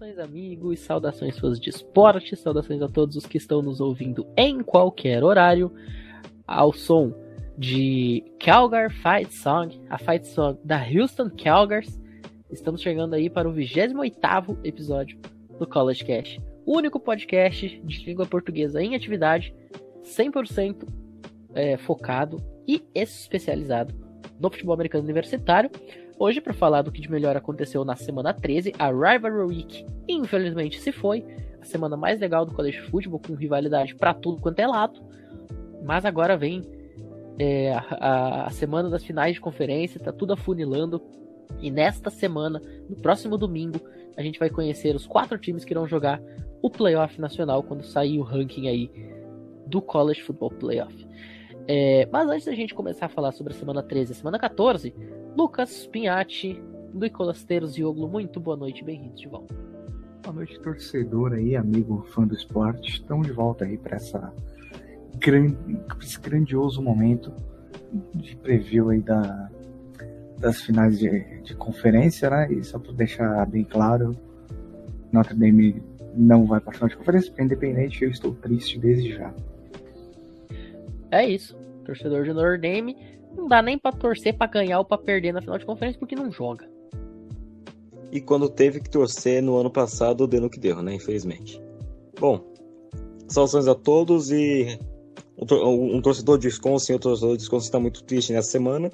Saudações, amigos, saudações fãs de esporte, saudações a todos os que estão nos ouvindo em qualquer horário, ao som de Calgar Fight Song, a Fight Song da Houston Calgars. Estamos chegando aí para o 28º episódio do College Cash, o único podcast de língua portuguesa em atividade, 100% é, focado e especializado no futebol americano universitário. Hoje, para falar do que de melhor aconteceu na semana 13, a Rivalry Week infelizmente se foi. A semana mais legal do College Football, com rivalidade para tudo quanto é lado. Mas agora vem é, a, a, semana das finais de conferência, tá tudo afunilando. E nesta semana, no próximo domingo, a gente vai conhecer os quatro times que irão jogar o playoff nacional quando sair o ranking aí do College Football Playoff. É, mas antes da gente começar a falar sobre a semana 13 e a semana 14, Lucas Pinhatti, Nicolas Teros e Oglo, muito boa noite, bem-vindos de volta. Boa noite, torcedor aí, amigo fã do esporte. Estamos de volta aí para essa grande, esse grandioso momento de preview aí da, das finais de, de conferência, né? E só para deixar bem claro, Notre Dame não vai para a final de conferência, porque independente eu estou triste desde já. É isso. Torcedor de Notre Dame não dá nem para torcer para ganhar ou para perder na final de conferência porque não joga. E quando teve que torcer no ano passado, deu no que deu, né? Infelizmente. Bom, saudações a todos e um torcedor de Wisconsin, o torcedor de Wisconsin está muito triste nessa semana.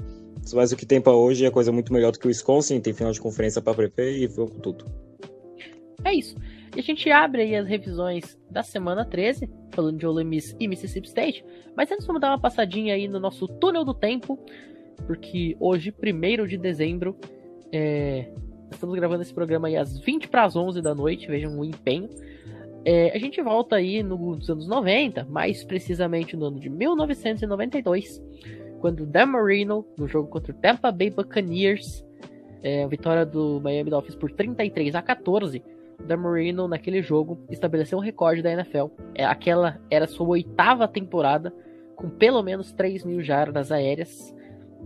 Mas o que tem para hoje é coisa muito melhor do que o Wisconsin, tem final de conferência para prepare e vamos tudo. É isso. E a gente abre aí as revisões da semana 13, falando de Ole Miss e Mississippi State. Mas antes vamos dar uma passadinha aí no nosso túnel do tempo, porque hoje, 1 de dezembro, é... estamos gravando esse programa aí às 20 para as 11 da noite, vejam o empenho. É, a gente volta aí nos anos 90, mais precisamente no ano de 1992, quando Dan Marino, no jogo contra o Tampa Bay Buccaneers, é, vitória do Miami Dolphins por 33 a 14, Dan Marino naquele jogo estabeleceu um recorde da NFL. É, aquela era sua oitava temporada com pelo menos 3 mil jardas aéreas.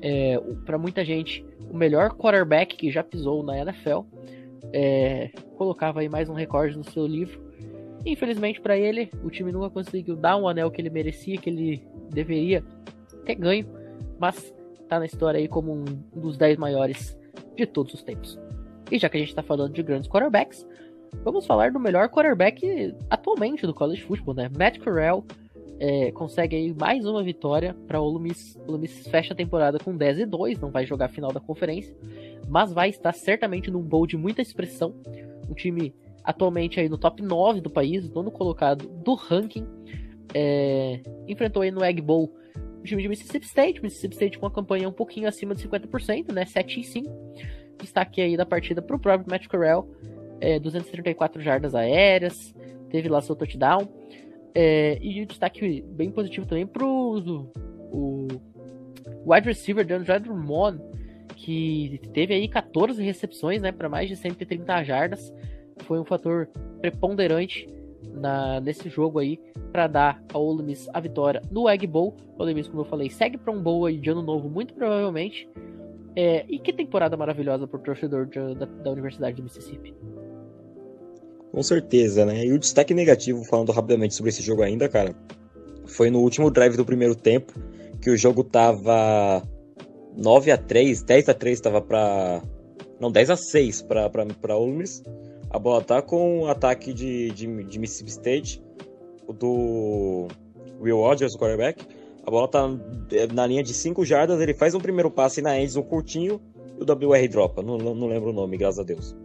É, para muita gente, o melhor quarterback que já pisou na NFL. É, colocava aí mais um recorde no seu livro. Infelizmente para ele, o time nunca conseguiu dar um anel que ele merecia, que ele deveria ter ganho, mas tá na história aí como um dos 10 maiores de todos os tempos. E já que a gente está falando de grandes quarterbacks, Vamos falar do melhor quarterback atualmente do college football, né? Matt Corral é, consegue aí mais uma vitória para o Ole. O Ole fecha a temporada com 10 e 2, não vai jogar a final da conferência, mas vai estar certamente num bowl de muita expressão. Um time atualmente aí no top 9 do país, nono colocado do ranking. É, enfrentou aí no Egg Bowl o time de Mississippi State, Mississippi State com uma campanha um pouquinho acima de 50%, né? 7 e 5. Destaque aí da partida para o próprio Matt Corral, é, 234 jardas aéreas, teve lá seu touchdown. É, e o destaque bem positivo também o, o wide receiver DeAndre Drummond, que teve aí 14 recepções, né, para mais de 130 jardas. Foi um fator preponderante na, nesse jogo aí para dar ao Ole Miss a vitória no Egg Bowl. O Ole Miss, como eu falei, segue para um bowl aí de ano novo, muito provavelmente. É, e que temporada maravilhosa para o torcedor de, da, da Universidade do Mississippi. Com certeza, né? E o destaque negativo, falando rapidamente sobre esse jogo ainda, cara, foi no último drive do primeiro tempo, que o jogo tava 9 a 3 10 a 3 tava pra. Não, 10 a 6 pra, pra, pra Miss. A bola tá com o ataque de, de, de Mississippi State, do Will Rogers, o quarterback. A bola tá na linha de 5 jardas, ele faz um primeiro passe na endzone curtinho e o WR dropa. Não, não lembro o nome, graças a Deus.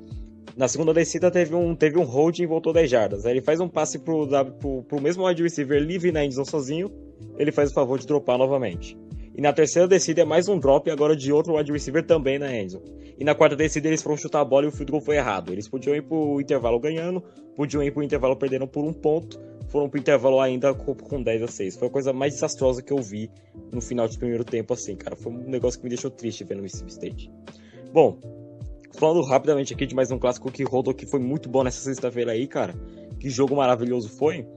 Na segunda descida teve um, teve um holding e voltou 10 jardas. Aí ele faz um passe pro, pro, pro mesmo wide receiver livre na endzone sozinho, ele faz o favor de dropar novamente. E na terceira descida é mais um drop agora de outro wide receiver também na endzone. E na quarta descida eles foram chutar a bola e o field goal foi errado. Eles podiam ir pro intervalo ganhando, podiam ir pro intervalo perdendo por um ponto, foram pro intervalo ainda com, com 10 a 6. Foi a coisa mais desastrosa que eu vi no final de primeiro tempo assim, cara. Foi um negócio que me deixou triste vendo o Mississippi State. Bom, Falando rapidamente aqui de mais um clássico que rodou que foi muito bom nessa sexta-feira aí, cara. Que jogo maravilhoso foi.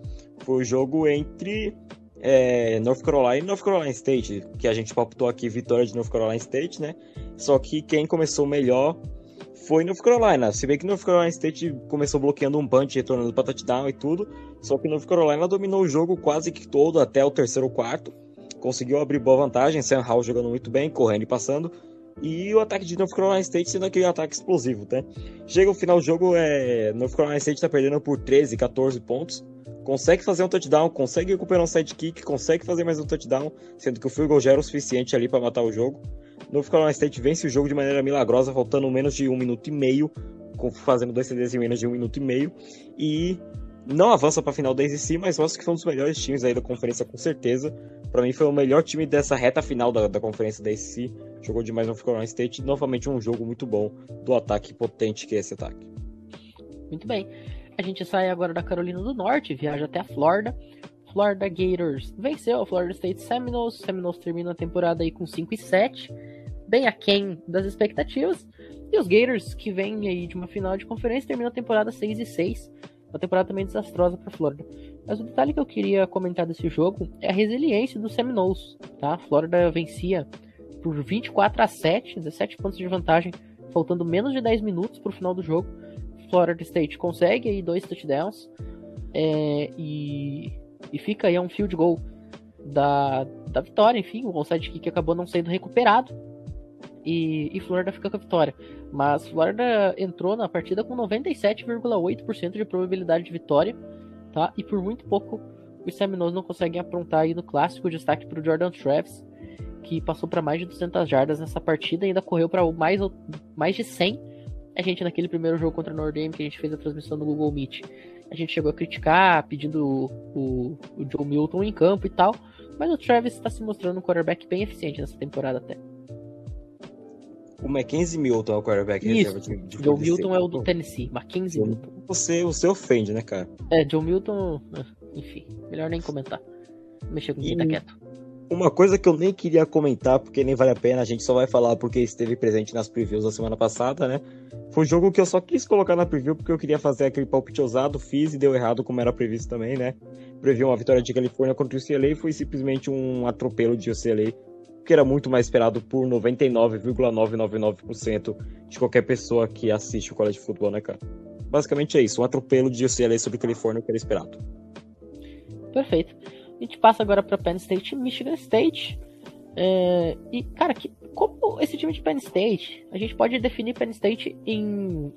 Foi o jogo entre é, North Carolina e North Carolina State, que a gente palpitou aqui vitória de North Carolina State, né? Só que quem começou melhor foi North Carolina. Se bem que North Carolina State começou bloqueando um punch, retornando para touchdown e tudo, só que North Carolina dominou o jogo quase que todo até o terceiro quarto. Conseguiu abrir boa vantagem, Sam Howell jogando muito bem, correndo e passando. E o ataque de North Carolina State sendo aquele ataque explosivo, né? Chega o final do jogo, é... North Carolina State tá perdendo por 13, 14 pontos. Consegue fazer um touchdown, consegue recuperar um sidekick, consegue fazer mais um touchdown, sendo que o field goal o suficiente ali para matar o jogo. North Carolina State vence o jogo de maneira milagrosa, faltando menos de um minuto e meio, fazendo dois CDs em menos de um minuto e meio. E não avança para a final da ACC, mas mostra que foi um dos melhores times aí da conferência, com certeza. Para mim, foi o melhor time dessa reta final da, da conferência da ACC. Jogou demais no Carolina State. Novamente, um jogo muito bom do ataque potente que é esse ataque. Muito bem. A gente sai agora da Carolina do Norte, viaja até a Flórida. Florida Gators venceu a Florida State Seminoles. Seminoles termina a temporada aí com 5 e 7 bem aquém das expectativas. E os Gators, que vêm aí de uma final de conferência, terminam a temporada 6 e 6. Uma temporada também desastrosa para Florida. Mas o detalhe que eu queria comentar desse jogo é a resiliência dos Seminoles. Tá? A Florida vencia por 24 a 7, 17 pontos de vantagem, faltando menos de 10 minutos para o final do jogo. Florida State consegue aí dois touchdowns é, e, e fica aí um field goal da, da vitória. Enfim, o onside kick acabou não sendo recuperado e, e Florida fica com a vitória. Mas Florida entrou na partida com 97,8% de probabilidade de vitória, tá? E por muito pouco os Seminoles não conseguem aprontar aí no clássico destaque para o Jordan Travis, que passou para mais de 200 jardas nessa partida e ainda correu para mais, mais de 100. A gente naquele primeiro jogo contra o Dame que a gente fez a transmissão no Google Meet, a gente chegou a criticar, pedindo o, o, o Joe Milton em campo e tal, mas o Travis está se mostrando um quarterback bem eficiente nessa temporada até. O Mackenzie Milton é o quarterback Isso. reserva de, de Joe Milton é o do Tennessee. Mackenzie Milton. Você, você ofende, né, cara? É, Joe Milton. Ah, enfim, melhor nem comentar. Mexer com quem tá quieto. Uma coisa que eu nem queria comentar, porque nem vale a pena, a gente só vai falar porque esteve presente nas previews da semana passada, né? Foi um jogo que eu só quis colocar na preview porque eu queria fazer aquele palpite ousado, fiz e deu errado, como era previsto também, né? Previ uma vitória de Califórnia contra o UCLA e foi simplesmente um atropelo de UCLA que era muito mais esperado por 99,999% de qualquer pessoa que assiste o college football, né, cara? Basicamente é isso, um atropelo de UCLA sobre Califórnia que era esperado. Perfeito. A gente passa agora para Penn State e Michigan State. É... e, cara, que, como esse time de Penn State, a gente pode definir Penn State em,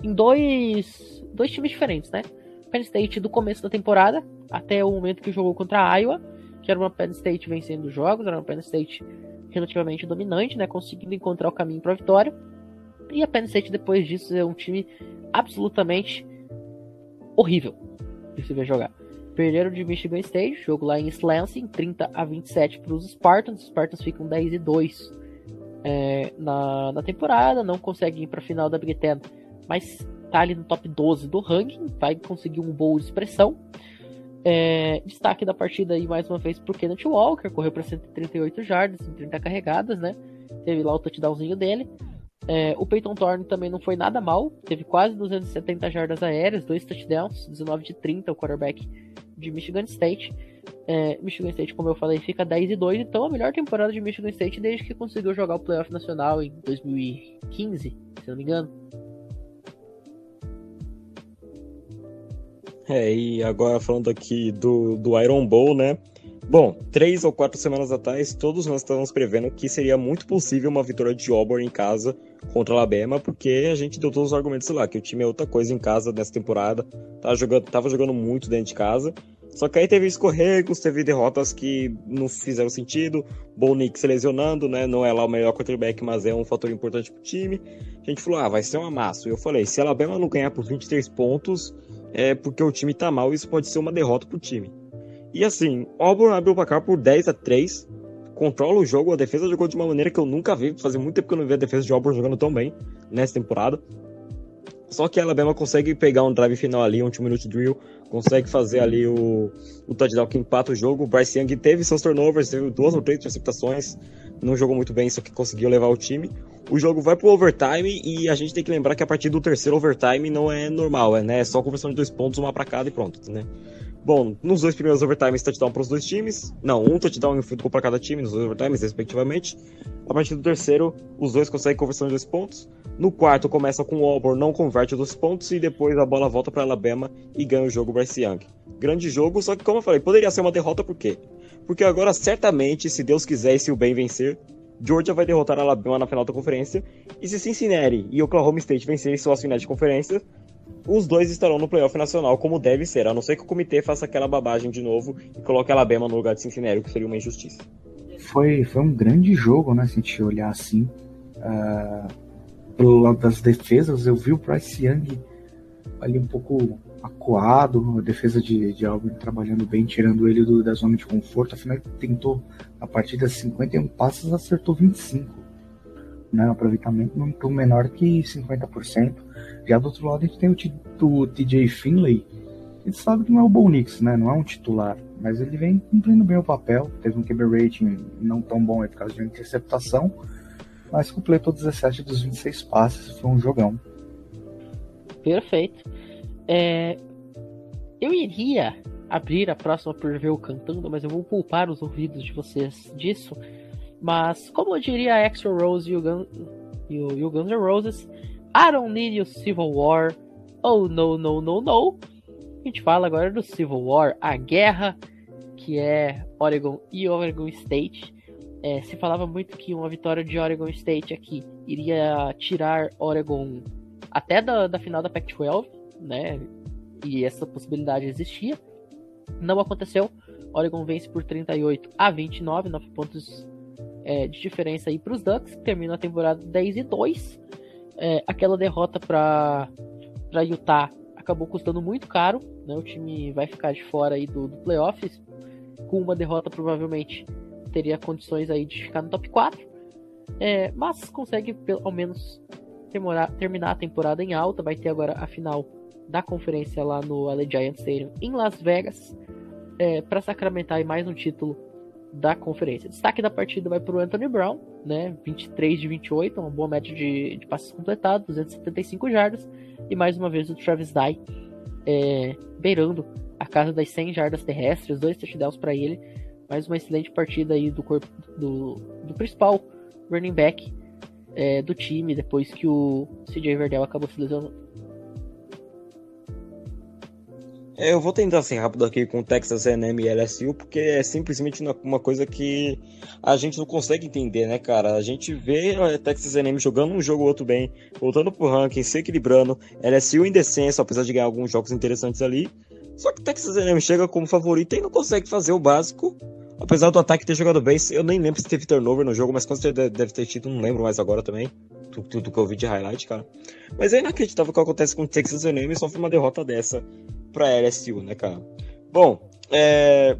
em dois, dois times diferentes, né? Penn State do começo da temporada, até o momento que jogou contra a Iowa, que era uma Penn State vencendo jogos, era uma Penn State relativamente dominante, né, conseguindo encontrar o caminho para a vitória. E a Penn State depois disso é um time absolutamente horrível de se ver jogar. Perderam de Michigan State, jogo lá em Lansing, 30 a 27 para os Spartans. Os Spartans ficam 10 e 2 é, na, na temporada, não conseguem ir para a final da Big Ten, mas tá ali no top 12 do ranking, vai conseguir um bowl de expressão. É, destaque da partida aí mais uma vez pro Kenneth Walker, correu para 138 jardas, 30 carregadas, né? Teve lá o touchdownzinho dele. É, o Peyton Thorne também não foi nada mal, teve quase 270 jardas aéreas, dois touchdowns, 19 de 30, o quarterback de Michigan State. É, Michigan State, como eu falei, fica 10 e 2, então a melhor temporada de Michigan State desde que conseguiu jogar o playoff nacional em 2015, se não me engano. É, e agora falando aqui do, do Iron Bowl, né? Bom, três ou quatro semanas atrás, todos nós estávamos prevendo que seria muito possível uma vitória de Auburn em casa contra a Alabama, porque a gente deu todos os argumentos lá, que o time é outra coisa em casa nessa temporada, tava jogando, tava jogando muito dentro de casa. Só que aí teve escorregos, teve derrotas que não fizeram sentido. Bo Nick se lesionando, né? Não é lá o melhor quarterback, mas é um fator importante pro time. A gente falou, ah, vai ser um amasso. E eu falei, se a Alabama não ganhar por 23 pontos, é porque o time tá mal, isso pode ser uma derrota pro time. E assim, Auburn abriu o placar por 10 a 3 controla o jogo, a defesa jogou de uma maneira que eu nunca vi, fazia muito tempo que eu não vi a defesa de Auburn jogando tão bem nessa temporada. Só que a Alabama consegue pegar um drive final ali, um 2 minute drill, consegue fazer ali o, o touchdown que empata o jogo. O Bryce Young teve seus turnovers, teve duas ou três interceptações, não jogou muito bem, só que conseguiu levar o time. O jogo vai pro overtime e a gente tem que lembrar que a partir do terceiro overtime não é normal, é, né? é só conversão de dois pontos, uma para cada e pronto, né? Bom, nos dois primeiros overtimes, touchdown para os dois times. Não, um touchdown e um field goal para cada time, nos dois overtimes, respectivamente. A partir do terceiro, os dois conseguem conversão de dois pontos. No quarto, começa com o Auburn, não converte dois pontos. E depois a bola volta para Alabama e ganha o jogo Bryce Young. Grande jogo, só que como eu falei, poderia ser uma derrota por quê? Porque agora, certamente, se Deus quiser e se o bem vencer, Georgia vai derrotar Alabama na final da conferência. E se Cincinnati e Oklahoma State vencerem suas finais de conferência, os dois estarão no playoff nacional, como deve ser, a não ser que o comitê faça aquela babagem de novo e coloque Alabama no lugar de Cincinnati, o que seria uma injustiça. Foi, foi um grande jogo, né? Se a gente olhar assim. Uh, pelo lado das defesas, eu vi o Bryce Young ali um pouco acuado, a defesa de, de trabalhando bem, tirando ele do, da zona de conforto. Afinal, ele tentou a partir 51 passos, acertou 25. Né? Um aproveitamento não tão menor que 50%. Já do outro lado, a gente tem o, TJ Finlay. Ele sabe que não é o Bo Nix, né? Não é um titular, mas ele vem cumprindo bem o papel. Teve um QB rating não tão bom por causa de uma interceptação, mas completou 17 dos 26 passes. Foi um jogão. Perfeito. É, eu iria abrir a próxima preview cantando, mas eu vou poupar os ouvidos de vocês disso. Mas, como eu diria Extra Rose e o, Gun, e o, e o Guns N' Roses, I don't need your Civil War. Oh, no, no, no, no. A gente fala agora do Civil War, a guerra que é Oregon e Oregon State. É, se falava muito que uma vitória de Oregon State aqui iria tirar Oregon até da, da final da Pac-12, né? E essa possibilidade existia. Não aconteceu. Oregon vence por 38 a 29, 9 pontos é, de diferença aí para os Ducks, que terminam a temporada 10 e 2. É, aquela derrota para Utah acabou custando muito caro. Né? O time vai ficar de fora aí do, do playoffs. Com uma derrota, provavelmente teria condições aí de ficar no top 4. É, mas consegue pelo, ao menos terminar a temporada em alta. Vai ter agora a final da conferência lá no Allegiant Stadium em Las Vegas é, para sacramentar mais um título da conferência. Destaque da partida vai para o Anthony Brown, né? 23 de 28, uma boa média de, de passes completados, 275 jardas. E mais uma vez o Travis Dye é, beirando a casa das 100 jardas terrestres, dois touchdowns para ele. Mais uma excelente partida aí do corpo do, do principal running back é, do time, depois que o CJ Verdell acabou se lesionando. É, eu vou tentar ser rápido aqui com Texas A&M e LSU, porque é simplesmente uma coisa que a gente não consegue entender, né, cara? A gente vê a Texas A&M jogando um jogo ou outro bem, voltando pro ranking, se equilibrando, LSU em descenso, apesar de ganhar alguns jogos interessantes ali. Só que Texas A&M chega como favorito e não consegue fazer o básico, apesar do ataque ter jogado bem. Eu nem lembro se teve turnover no jogo, mas com certeza deve ter tido, não lembro mais agora também. Tudo que eu vi de highlight, cara. Mas é inacreditável o que acontece com o Texas A&M sofre uma derrota dessa para LSU, né, cara? Bom, é...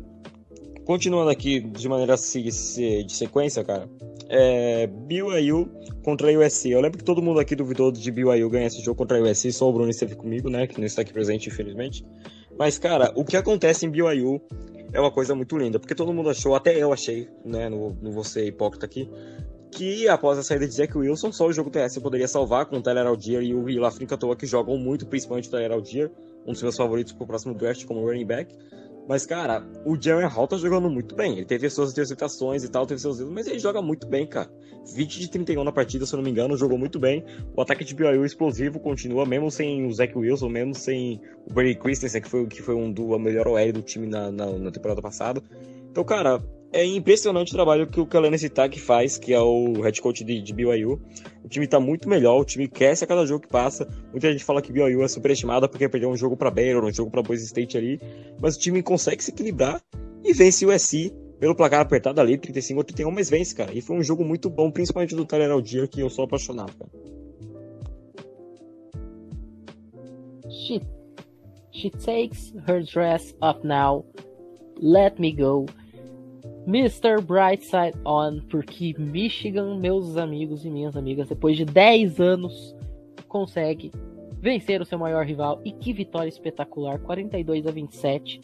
continuando aqui de maneira de sequência, cara. É... BYU contra a USC. Eu lembro que todo mundo aqui duvidou de BYU ganhar esse jogo contra a USC, só o Bruno esteve comigo, né, que não está aqui presente, infelizmente. Mas, cara, o que acontece em BYU é uma coisa muito linda, porque todo mundo achou, até eu achei, né, não, não vou hipócrita aqui, que após a saída de Zach Wilson, só o jogo terrestre poderia salvar com o Tyler e o Will Africa Toa, que jogam muito, principalmente o Tyler um dos meus favoritos pro próximo draft como running back. Mas, cara, o Jaren Hall tá jogando muito bem. Ele teve suas interceptações e tal, teve seus erros, mas ele joga muito bem, cara. 20 de 31 na partida, se eu não me engano, jogou muito bem. O ataque de BYU explosivo continua, mesmo sem o Zach Wilson, mesmo sem o Brady Christensen, que foi, que foi um do melhor OL do time na, na, na temporada passada. Então, cara, é impressionante o trabalho que o Kalene Sitak faz, que é o head coach de, de BYU. O time tá muito melhor, o time cresce a cada jogo que passa. Muita gente fala que BYU é superestimada porque perdeu um jogo para Baylor, um jogo para Boise State ali, mas o time consegue se equilibrar e vence o USC pelo placar apertado ali, 35 a 31, mas vence, cara. E foi um jogo muito bom, principalmente do Tyler Algier, que eu sou apaixonado, cara. She, she takes her dress off now. Let me go. Mr. Brightside On, porque Michigan, meus amigos e minhas amigas, depois de 10 anos, consegue vencer o seu maior rival. E que vitória espetacular! 42 a 27.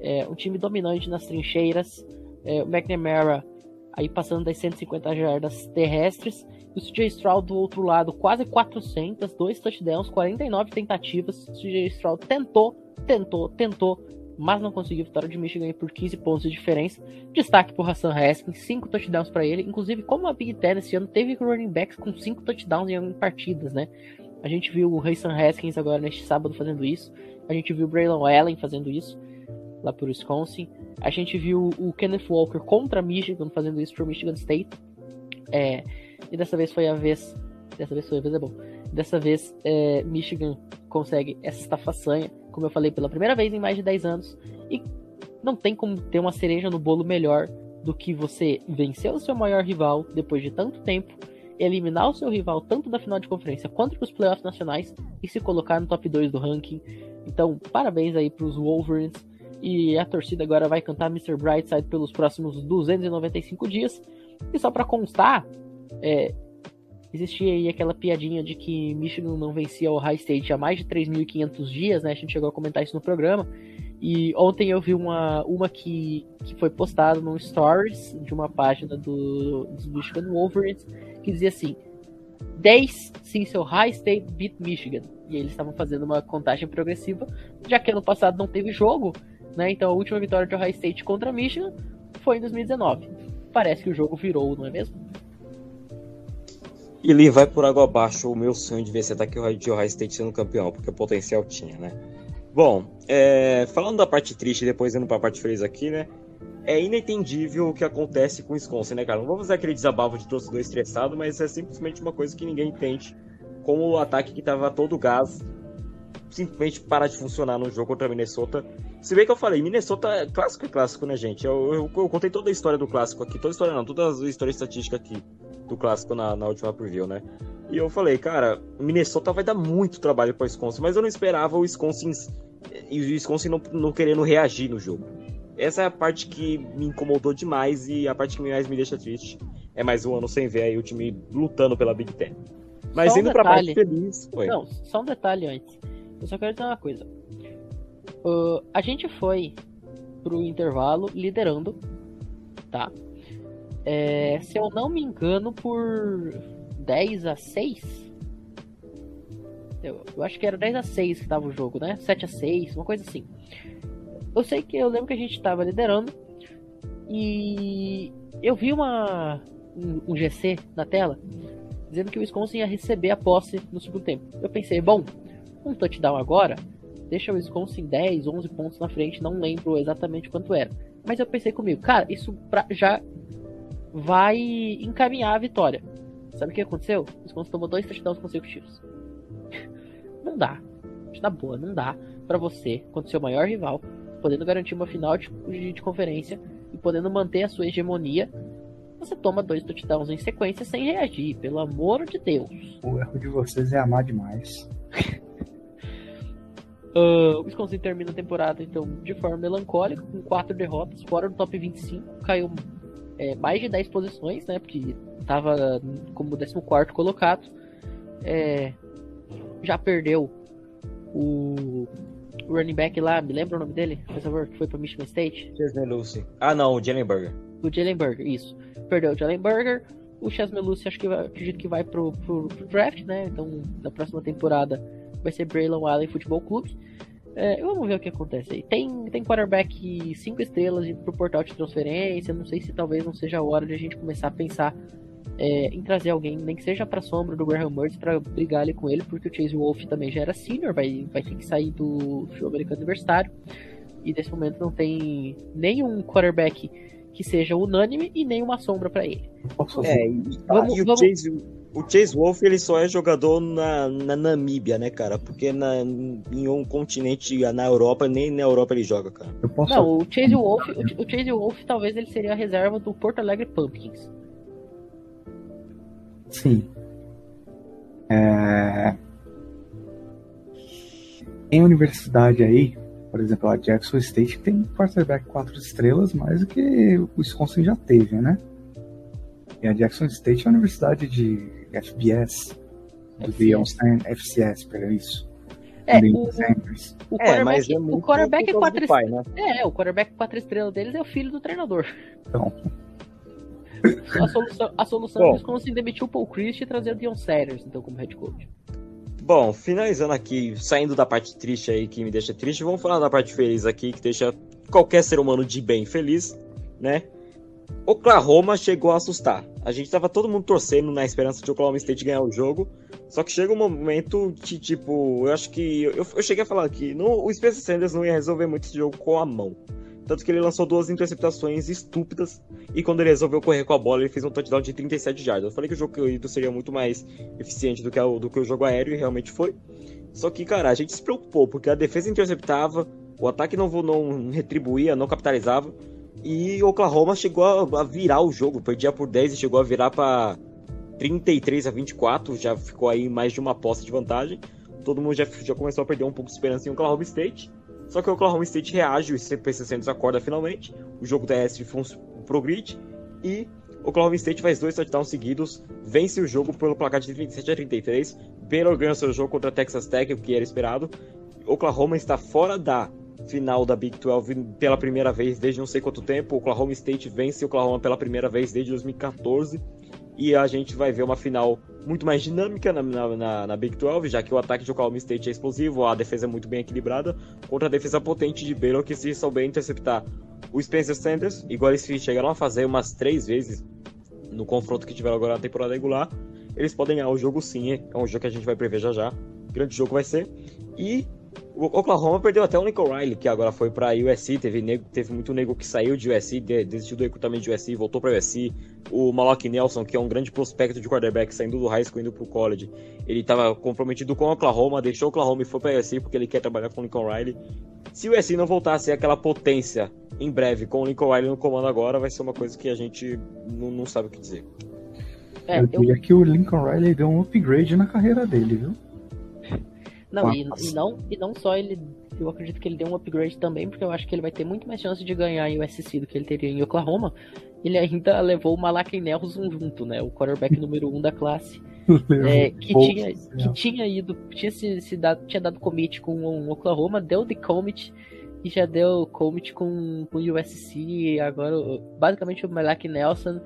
É, um time dominante nas trincheiras. É, o McNamara aí passando das 150 jardas terrestres. E o CJ Stroud do outro lado, quase 400, dois touchdowns, 49 tentativas. O CJ Stroud tentou, tentou, tentou, mas não conseguiu. Vitória de Michigan por 15 pontos de diferença. Destaque pro Hassan Haskins, 5 touchdowns para ele. Inclusive, como a Big Ten esse ano teve running backs com 5 touchdowns em partidas, né? A gente viu o Hassan Haskins agora neste sábado fazendo isso. A gente viu o Braylon Allen fazendo isso lá por Wisconsin. A gente viu o Kenneth Walker contra Michigan fazendo isso pro Michigan State. É, e dessa vez foi a vez. Dessa vez foi a vez, é bom. Dessa vez, é, Michigan consegue essa façanha, como eu falei, pela primeira vez em mais de 10 anos. E não tem como ter uma cereja no bolo melhor do que você vencer o seu maior rival depois de tanto tempo, eliminar o seu rival tanto da final de conferência quanto para os playoffs nacionais e se colocar no top 2 do ranking. Então, parabéns aí para os Wolverines. E a torcida agora vai cantar Mr. Brightside pelos próximos 295 dias. E só para constar, é, existia aí aquela piadinha de que Michigan não vencia o High State há mais de 3.500 dias, né? A gente chegou a comentar isso no programa. E ontem eu vi uma, uma que, que foi postada no Stories de uma página do, dos Michigan Wolverines que dizia assim: 10 since High State beat Michigan. E eles estavam fazendo uma contagem progressiva, já que ano passado não teve jogo, né? Então a última vitória de Ohio State contra Michigan foi em 2019. Parece que o jogo virou, não é mesmo? Ele vai por água abaixo o meu sonho de ver se ataque de Ohio State sendo campeão, porque o potencial tinha, né? Bom, é, falando da parte triste, depois indo para a parte feliz aqui, né? É inentendível o que acontece com o Wisconsin, né, cara? Não vamos fazer aquele desabafo de torcedor estressado, mas é simplesmente uma coisa que ninguém entende. Como o ataque que tava todo gás simplesmente parar de funcionar no jogo contra Minnesota. Se bem que eu falei, Minnesota é clássico é clássico, né, gente? Eu, eu, eu, contei toda a história do clássico aqui, toda a história não, toda a história estatística aqui do clássico na, na última preview, né? E eu falei, cara, Minnesota vai dar muito trabalho para o Wisconsin, mas eu não esperava o Wisconsin e o Wisconsin não, não querendo reagir no jogo. Essa é a parte que me incomodou demais e a parte que mais me deixa triste. É mais um ano sem ver aí o time lutando pela Big Ten. Mas indo um pra detalhe. parte feliz. Foi. Não, só um detalhe antes. Eu só quero dizer uma coisa. Uh, a gente foi pro intervalo liderando, tá? É, se eu não me engano, por 10 a 6. Eu, eu acho que era 10 a 6 que tava o jogo, né? 7 a 6, uma coisa assim. Eu sei que eu lembro que a gente tava liderando e eu vi uma um, GC na tela dizendo que o Wisconsin ia receber a posse no segundo tempo. Eu pensei, bom, um touchdown agora deixa o Wisconsin 10, 11 pontos na frente, não lembro exatamente quanto era. Mas eu pensei comigo, cara, isso pra, já vai encaminhar a vitória. Sabe o que aconteceu? O Wisconsin tomou dois touchdowns consecutivos. não dá. Na boa, não dá para você, contra seu maior rival, podendo garantir uma final de, de, de conferência e podendo manter a sua hegemonia, você toma dois touchdowns em sequência sem reagir, pelo amor de Deus. O erro de vocês é amar demais. Uh, o Wisconsin termina a temporada então de forma melancólica, com quatro derrotas, fora do top 25, caiu é, mais de 10 posições, né? Porque estava como 14 colocado. É, já perdeu o, o running back lá, me lembra o nome dele? Por favor, que foi para Michigan State? Chesney Lucy. Ah, não, o Jalen Burger. O Jalen Burger, isso. Perdeu o Jalen Burger. O Chesney Lucy acho que vai, acredito que vai pro, pro, pro draft, né? Então, na próxima temporada vai ser Braylon Allen Futebol Clube. É, vamos ver o que acontece aí. Tem, tem quarterback 5 estrelas indo pro portal de transferência. Não sei se talvez não seja a hora de a gente começar a pensar é, em trazer alguém, nem que seja pra sombra do Graham Mertz, pra brigar ali com ele, porque o Chase Wolf também já era senior, vai, vai ter que sair do show americano universitário. E nesse momento não tem nenhum quarterback que seja unânime e nem uma sombra para ele. Posso É, e, Vamos- e o, vamos- Chase, o Chase Wolf ele só é jogador na, na Namíbia, né, cara? Porque na, em um continente, na Europa, nem na Europa ele joga, cara. eu posso Não, o Chase Wolf, o, o Chase Wolf talvez ele seria a reserva do Porto Alegre Pumpkins. Sim. É... Em universidade aí, por exemplo, a Jackson State tem quarterback quatro estrelas mais do que o Wisconsin já teve, né? E a Jackson State é uma universidade de FBS, do FCS. Deion Sanders, FCS, pera isso. É, Deion o, Sanders. o quarterback, o quarterback causa quatro pai, né? É, o quarterback quatro estrelas deles é o filho do treinador. Então, A solução, a solução Bom. é o Wisconsin demitir o Paul Christie e trazer o Dion Sanders, então, como head coach. Bom, finalizando aqui, saindo da parte triste aí que me deixa triste, vamos falar da parte feliz aqui que deixa qualquer ser humano de bem feliz, né? Oklahoma chegou a assustar. A gente tava todo mundo torcendo na esperança de Oklahoma State ganhar o jogo. Só que chega um momento que, tipo, eu acho que. Eu, eu cheguei a falar que no, o Spencer Sanders não ia resolver muito esse jogo com a mão. Tanto que ele lançou duas interceptações estúpidas. E quando ele resolveu correr com a bola, ele fez um touchdown de 37 jardas. Eu falei que o jogo corrido seria muito mais eficiente do que, o, do que o jogo aéreo, e realmente foi. Só que, cara, a gente se preocupou, porque a defesa interceptava, o ataque não, não retribuía, não capitalizava. E Oklahoma chegou a, virar o jogo, perdia por 10 e chegou a virar para 33 a 24, já ficou aí mais de uma posse de vantagem. Todo mundo já, já começou a perder um pouco de esperança em Oklahoma State. Só que o Oklahoma State reage, o CP 600 acorda finalmente, o jogo terrestre progride e Oklahoma State faz dois touchdowns seguidos, vence o jogo pelo placar de 37 a 33. Baylor ganha seu jogo contra Texas Tech, o que era esperado. Oklahoma está fora da final da Big 12 pela primeira vez desde não sei quanto tempo. Oklahoma State vence Oklahoma pela primeira vez desde 2014 e a gente vai ver uma final muito mais dinâmica na, na, na, Big 12, já que o ataque de Oklahoma State é explosivo, a defesa é muito bem equilibrada, contra a defesa potente de Baylor, que se souber interceptar o Spencer Sanders, igual eles chegaram a fazer umas três vezes no confronto que tiveram agora na temporada regular, eles podem ganhar o jogo sim, é um jogo que a gente vai prever já já, grande jogo vai ser, e o Oklahoma perdeu até o Lincoln Riley, que agora foi para USC. Teve, nego, teve muito nego que saiu de USC, de, desistiu do recrutamento de USC, voltou para USC. O Malak Nelson, que é um grande prospecto de quarterback, saindo do high school indo pro college. Ele estava comprometido com o Oklahoma, deixou o Oklahoma e foi para USC porque ele quer trabalhar com o Lincoln Riley. Se o USC não voltar a ser aquela potência em breve com o Lincoln Riley no comando agora, vai ser uma coisa que a gente não, não sabe o que dizer. É, eu diria eu... que o Lincoln Riley deu um upgrade na carreira dele, viu? Não, e, e, não, e não só ele. Eu acredito que ele deu um upgrade também, porque eu acho que ele vai ter muito mais chance de ganhar em USC do que ele teria em Oklahoma. Ele ainda levou o Malakai Nelson junto, né? O quarterback número um da classe. é, que, tinha, que tinha ido, tinha se, se dado, tinha dado commit com o Oklahoma, deu de commit e já deu commit com, com o USC. Agora, basicamente, o Malak Nelson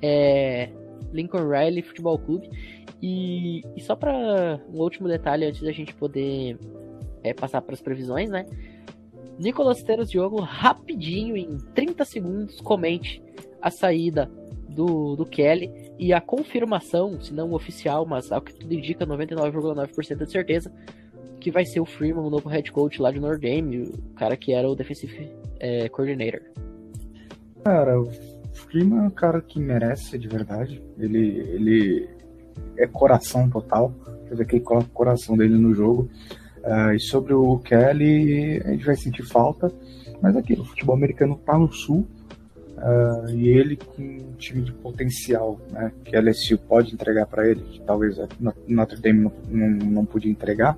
é Lincoln Riley Futebol Clube. E, e só para um último detalhe antes da gente poder é, passar para as previsões, né? Nicolas Teros Diogo, rapidinho, em 30 segundos, comente a saída do, do Kelly e a confirmação, se não oficial, mas ao que tudo indica, 99,9% de certeza, que vai ser o Freeman, o novo head coach lá de Notre Dame, o cara que era o defensive é, coordinator. Cara, o Freeman é um cara que merece de verdade. Ele, ele é coração total. Você vê que ele coloca o coração dele no jogo. Uh, e sobre o Kelly, a gente vai sentir falta. Mas aqui, o futebol americano está no sul. Uh, e ele com um time de potencial, né, que a LSU pode entregar para ele, que talvez a Notre Dame não, não, não podia entregar,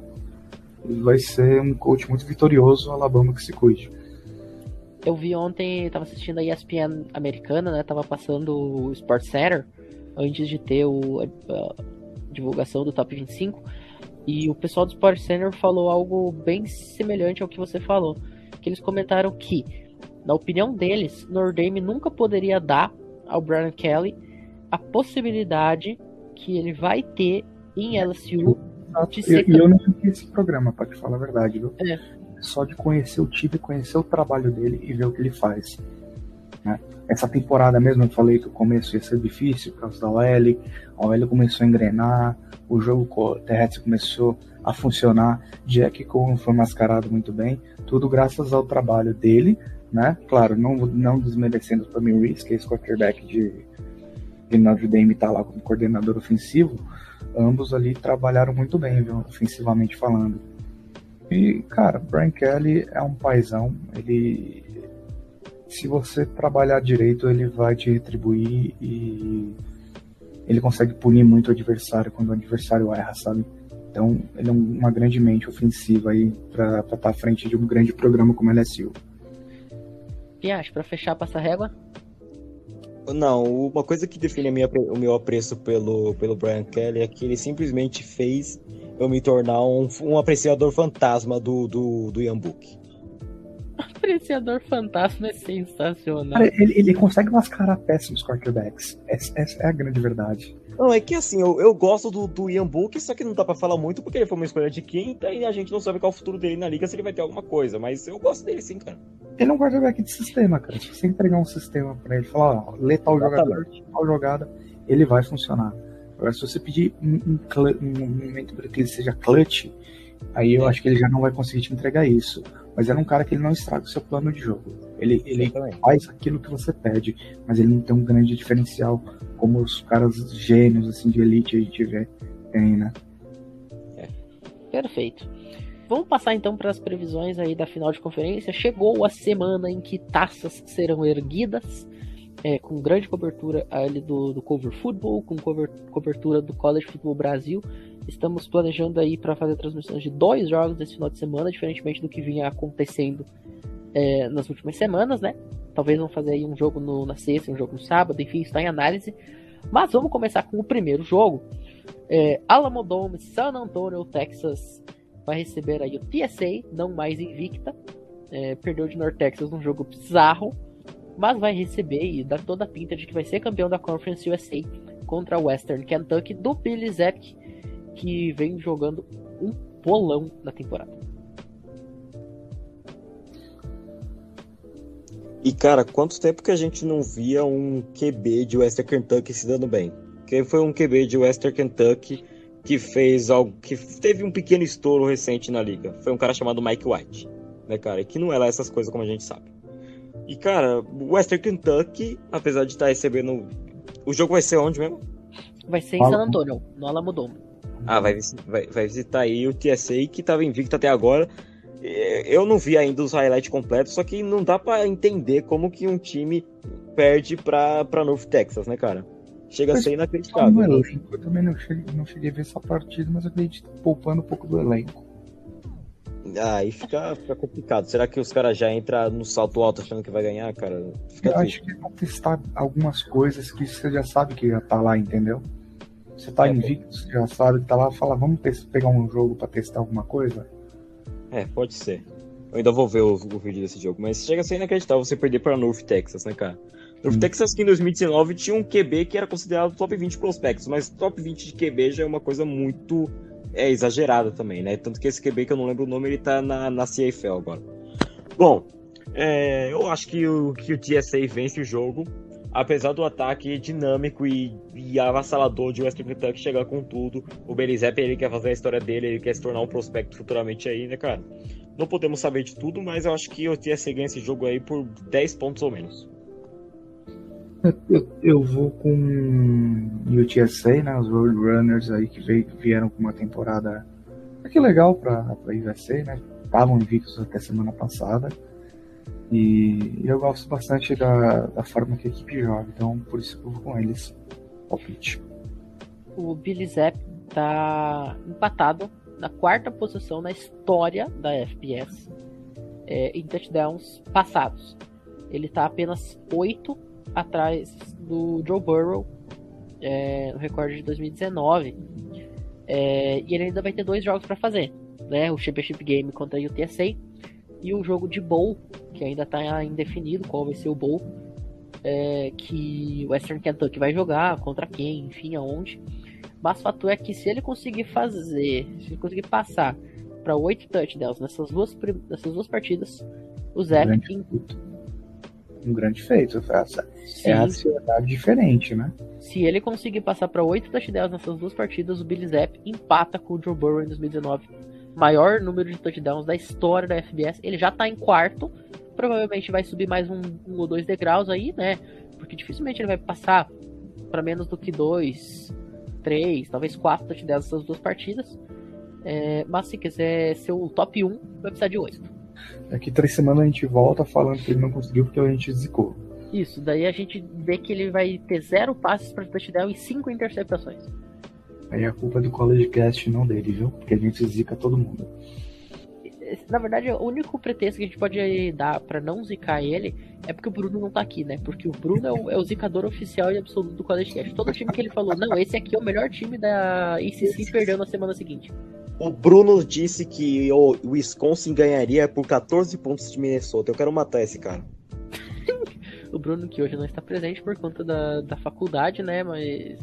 ele vai ser um coach muito vitorioso, Alabama que se cuide. Eu vi ontem, estava assistindo a ESPN americana, né, tava passando o Sports Center, antes de ter o, a, divulgação do Top 25. E o pessoal do Sport Center falou algo bem semelhante ao que você falou. Que eles comentaram que, na opinião deles, Nordame nunca poderia dar ao Brian Kelly a possibilidade que ele vai ter em LSU de ser. E eu, eu não vi esse programa, para te falar a verdade, viu? É. Só de conhecer o time, conhecer o trabalho dele e ver o que ele faz. Né? Essa temporada mesmo, eu falei que o começo ia ser difícil por causa da OL, a OL começou a engrenar, o jogo terrestre começou a funcionar, Jack Cohen foi mascarado muito bem, tudo graças ao trabalho dele, né? Claro, não, não desmerecendo o Tommy Reese, que é esse quarterback de, de Notre Dame tá lá como coordenador ofensivo, ambos ali trabalharam muito bem, viu, ofensivamente falando. E, cara, Brian Kelly é um paizão, ele se você trabalhar direito, ele vai te retribuir e ele consegue punir muito o adversário quando o adversário erra, sabe? Então, ele é uma grande mente ofensiva aí para estar tá à frente de um grande programa como a LSU. E acho, para fechar, passa régua? Não, uma coisa que define minha, o meu apreço pelo, pelo Brian Kelly é que ele simplesmente fez eu me tornar um, um apreciador fantasma do, do, do Ian Book. Apreciador fantasma é sensacional. Cara, ele, ele consegue mascarar péssimos quarterbacks. Essa, essa, é a grande verdade. Não, é que assim, eu, eu gosto do, do Ian Book, só que não dá pra falar muito porque ele foi uma escolha de quinta e a gente não sabe qual é o futuro dele na liga, se ele vai ter alguma coisa. Mas eu gosto dele sim, cara. Ele é um quarterback de sistema, cara. Se você entregar um sistema pra ele, falar, ó, lê tal jogador, tal jogada, ele vai funcionar. Agora, se você pedir um, um, um momento para que ele seja clutch, aí eu é. acho que ele já não vai conseguir te entregar isso. Mas é um cara que ele não estraga o seu plano de jogo. Ele, ele faz aquilo que você pede, mas ele não tem um grande diferencial como os caras gênios assim de elite a gente vê tem, né? É. Perfeito. Vamos passar então para as previsões aí da final de conferência. Chegou a semana em que taças serão erguidas, é, com grande cobertura ali do, do Cover Football, com cover, cobertura do College Football Brasil. Estamos planejando aí para fazer transmissões de dois jogos nesse final de semana, diferentemente do que vinha acontecendo é, nas últimas semanas, né? Talvez vamos fazer aí um jogo no, na sexta, um jogo no sábado, enfim, está em análise. Mas vamos começar com o primeiro jogo. É, Alamo Dome, San Antonio, Texas, vai receber aí o TSA, não mais invicta. É, perdeu de North Texas num jogo bizarro, mas vai receber e dá toda a pinta de que vai ser campeão da Conference USA contra Western Kentucky do Billy Zepp, que vem jogando um bolão na temporada. E cara, quanto tempo que a gente não via um QB de Western Kentucky se dando bem? Quem foi um QB de Western Kentucky que fez algo que teve um pequeno estouro recente na liga? Foi um cara chamado Mike White, né, cara? E que não é lá essas coisas como a gente sabe. E cara, o Western Kentucky, apesar de estar recebendo o jogo vai ser onde mesmo? Vai ser em San Antonio, no Alamodome. Ah, vai, vai, vai visitar aí o TSA que estava invicto até agora eu não vi ainda os highlights completos, só que não dá para entender como que um time perde pra, pra North Texas, né, cara? Chega a ser inacreditável. Né? Eu também não cheguei, não cheguei a ver essa partida, mas acredito poupando um pouco do elenco. Ah, aí fica, fica complicado. Será que os caras já entram no salto alto achando que vai ganhar, cara? Fica eu triste. acho que vão testar algumas coisas que você já sabe que já tá lá, entendeu? Você tá é, invicto, você já sabe que tá lá, fala, vamos pegar um jogo para testar alguma coisa? É, pode ser. Eu ainda vou ver o, o vídeo desse jogo, mas chega a ser inacreditável você perder para North Texas, né, cara? North hum. Texas que em 2019 tinha um QB que era considerado top 20 prospectos, mas top 20 de QB já é uma coisa muito é, exagerada também, né? Tanto que esse QB que eu não lembro o nome, ele tá na, na CFL agora. Bom, é, eu acho que o, que o TSA vence o jogo, apesar do ataque dinâmico e, e avassalador de Western Kentucky chegar com tudo, o Belizep ele quer fazer a história dele, ele quer se tornar um prospecto futuramente aí, né, cara? Não podemos saber de tudo, mas eu acho que o TSC ganha esse jogo aí por 10 pontos ou menos. Eu, eu vou com o TSA, né? Os Roadrunners aí que, veio, vieram com uma temporada que legal pra, pra USA, né? Estavam invictos até semana passada. E eu gosto bastante da, da forma que a equipe joga, então por isso eu vou com eles. Palpite. O Billy Zepp tá empatado na quarta posição na história da FPS é, em touchdowns passados. Ele tá apenas 8 atrás do Joe Burrow é, no recorde de 2019. É, e ele ainda vai ter dois jogos para fazer, né? O Championship Game contra a UTSA e o jogo de bowl, que ainda está indefinido qual vai ser o bowl, é, que o Western Kentucky vai jogar, contra quem, enfim, aonde. Mas o fato é que se ele conseguir fazer, se ele conseguir passar para oito touchdowns nessas duas, nessas duas partidas, o Zé. Um, em... um grande feito, essa. É a ansiedade diferente, né? Se ele conseguir passar para oito touchdowns nessas duas partidas, o Billy Zapp empata com o Joe Burrow em 2019 maior número de touchdowns da história da FBS. Ele já tá em quarto. Provavelmente vai subir mais um, um ou dois degraus aí, né? Porque dificilmente ele vai passar para menos do que dois, três, talvez quatro touchdowns nessas duas partidas. É, mas se quiser ser o top 1, vai precisar de oito. Daqui três semanas a gente volta falando que ele não conseguiu porque a gente zicou. Isso, daí a gente vê que ele vai ter zero passes para touchdown e cinco interceptações. Aí a culpa é do College Cast, não dele, viu? Porque a gente zica todo mundo. Na verdade, o único pretexto que a gente pode dar para não zicar ele é porque o Bruno não tá aqui, né? Porque o Bruno é o, é o zicador oficial e absoluto do College Cast. Todo time que ele falou, não, esse aqui é o melhor time da ACC, perdeu na semana seguinte. O Bruno disse que o Wisconsin ganharia por 14 pontos de Minnesota. Eu quero matar esse cara. o Bruno que hoje não está presente por conta da, da faculdade, né? Mas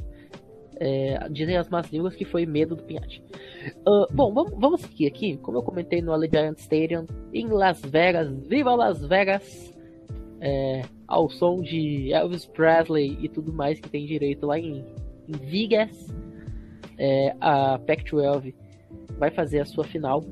É, dizem as más línguas que foi medo do Pinhate. Uh, bom, vamos, vamos seguir aqui. Como eu comentei no Allegiant Stadium, em Las Vegas, viva Las Vegas! É, ao som de Elvis Presley e tudo mais que tem direito lá em, em Vegas, é, a Pac-12 vai fazer a sua final.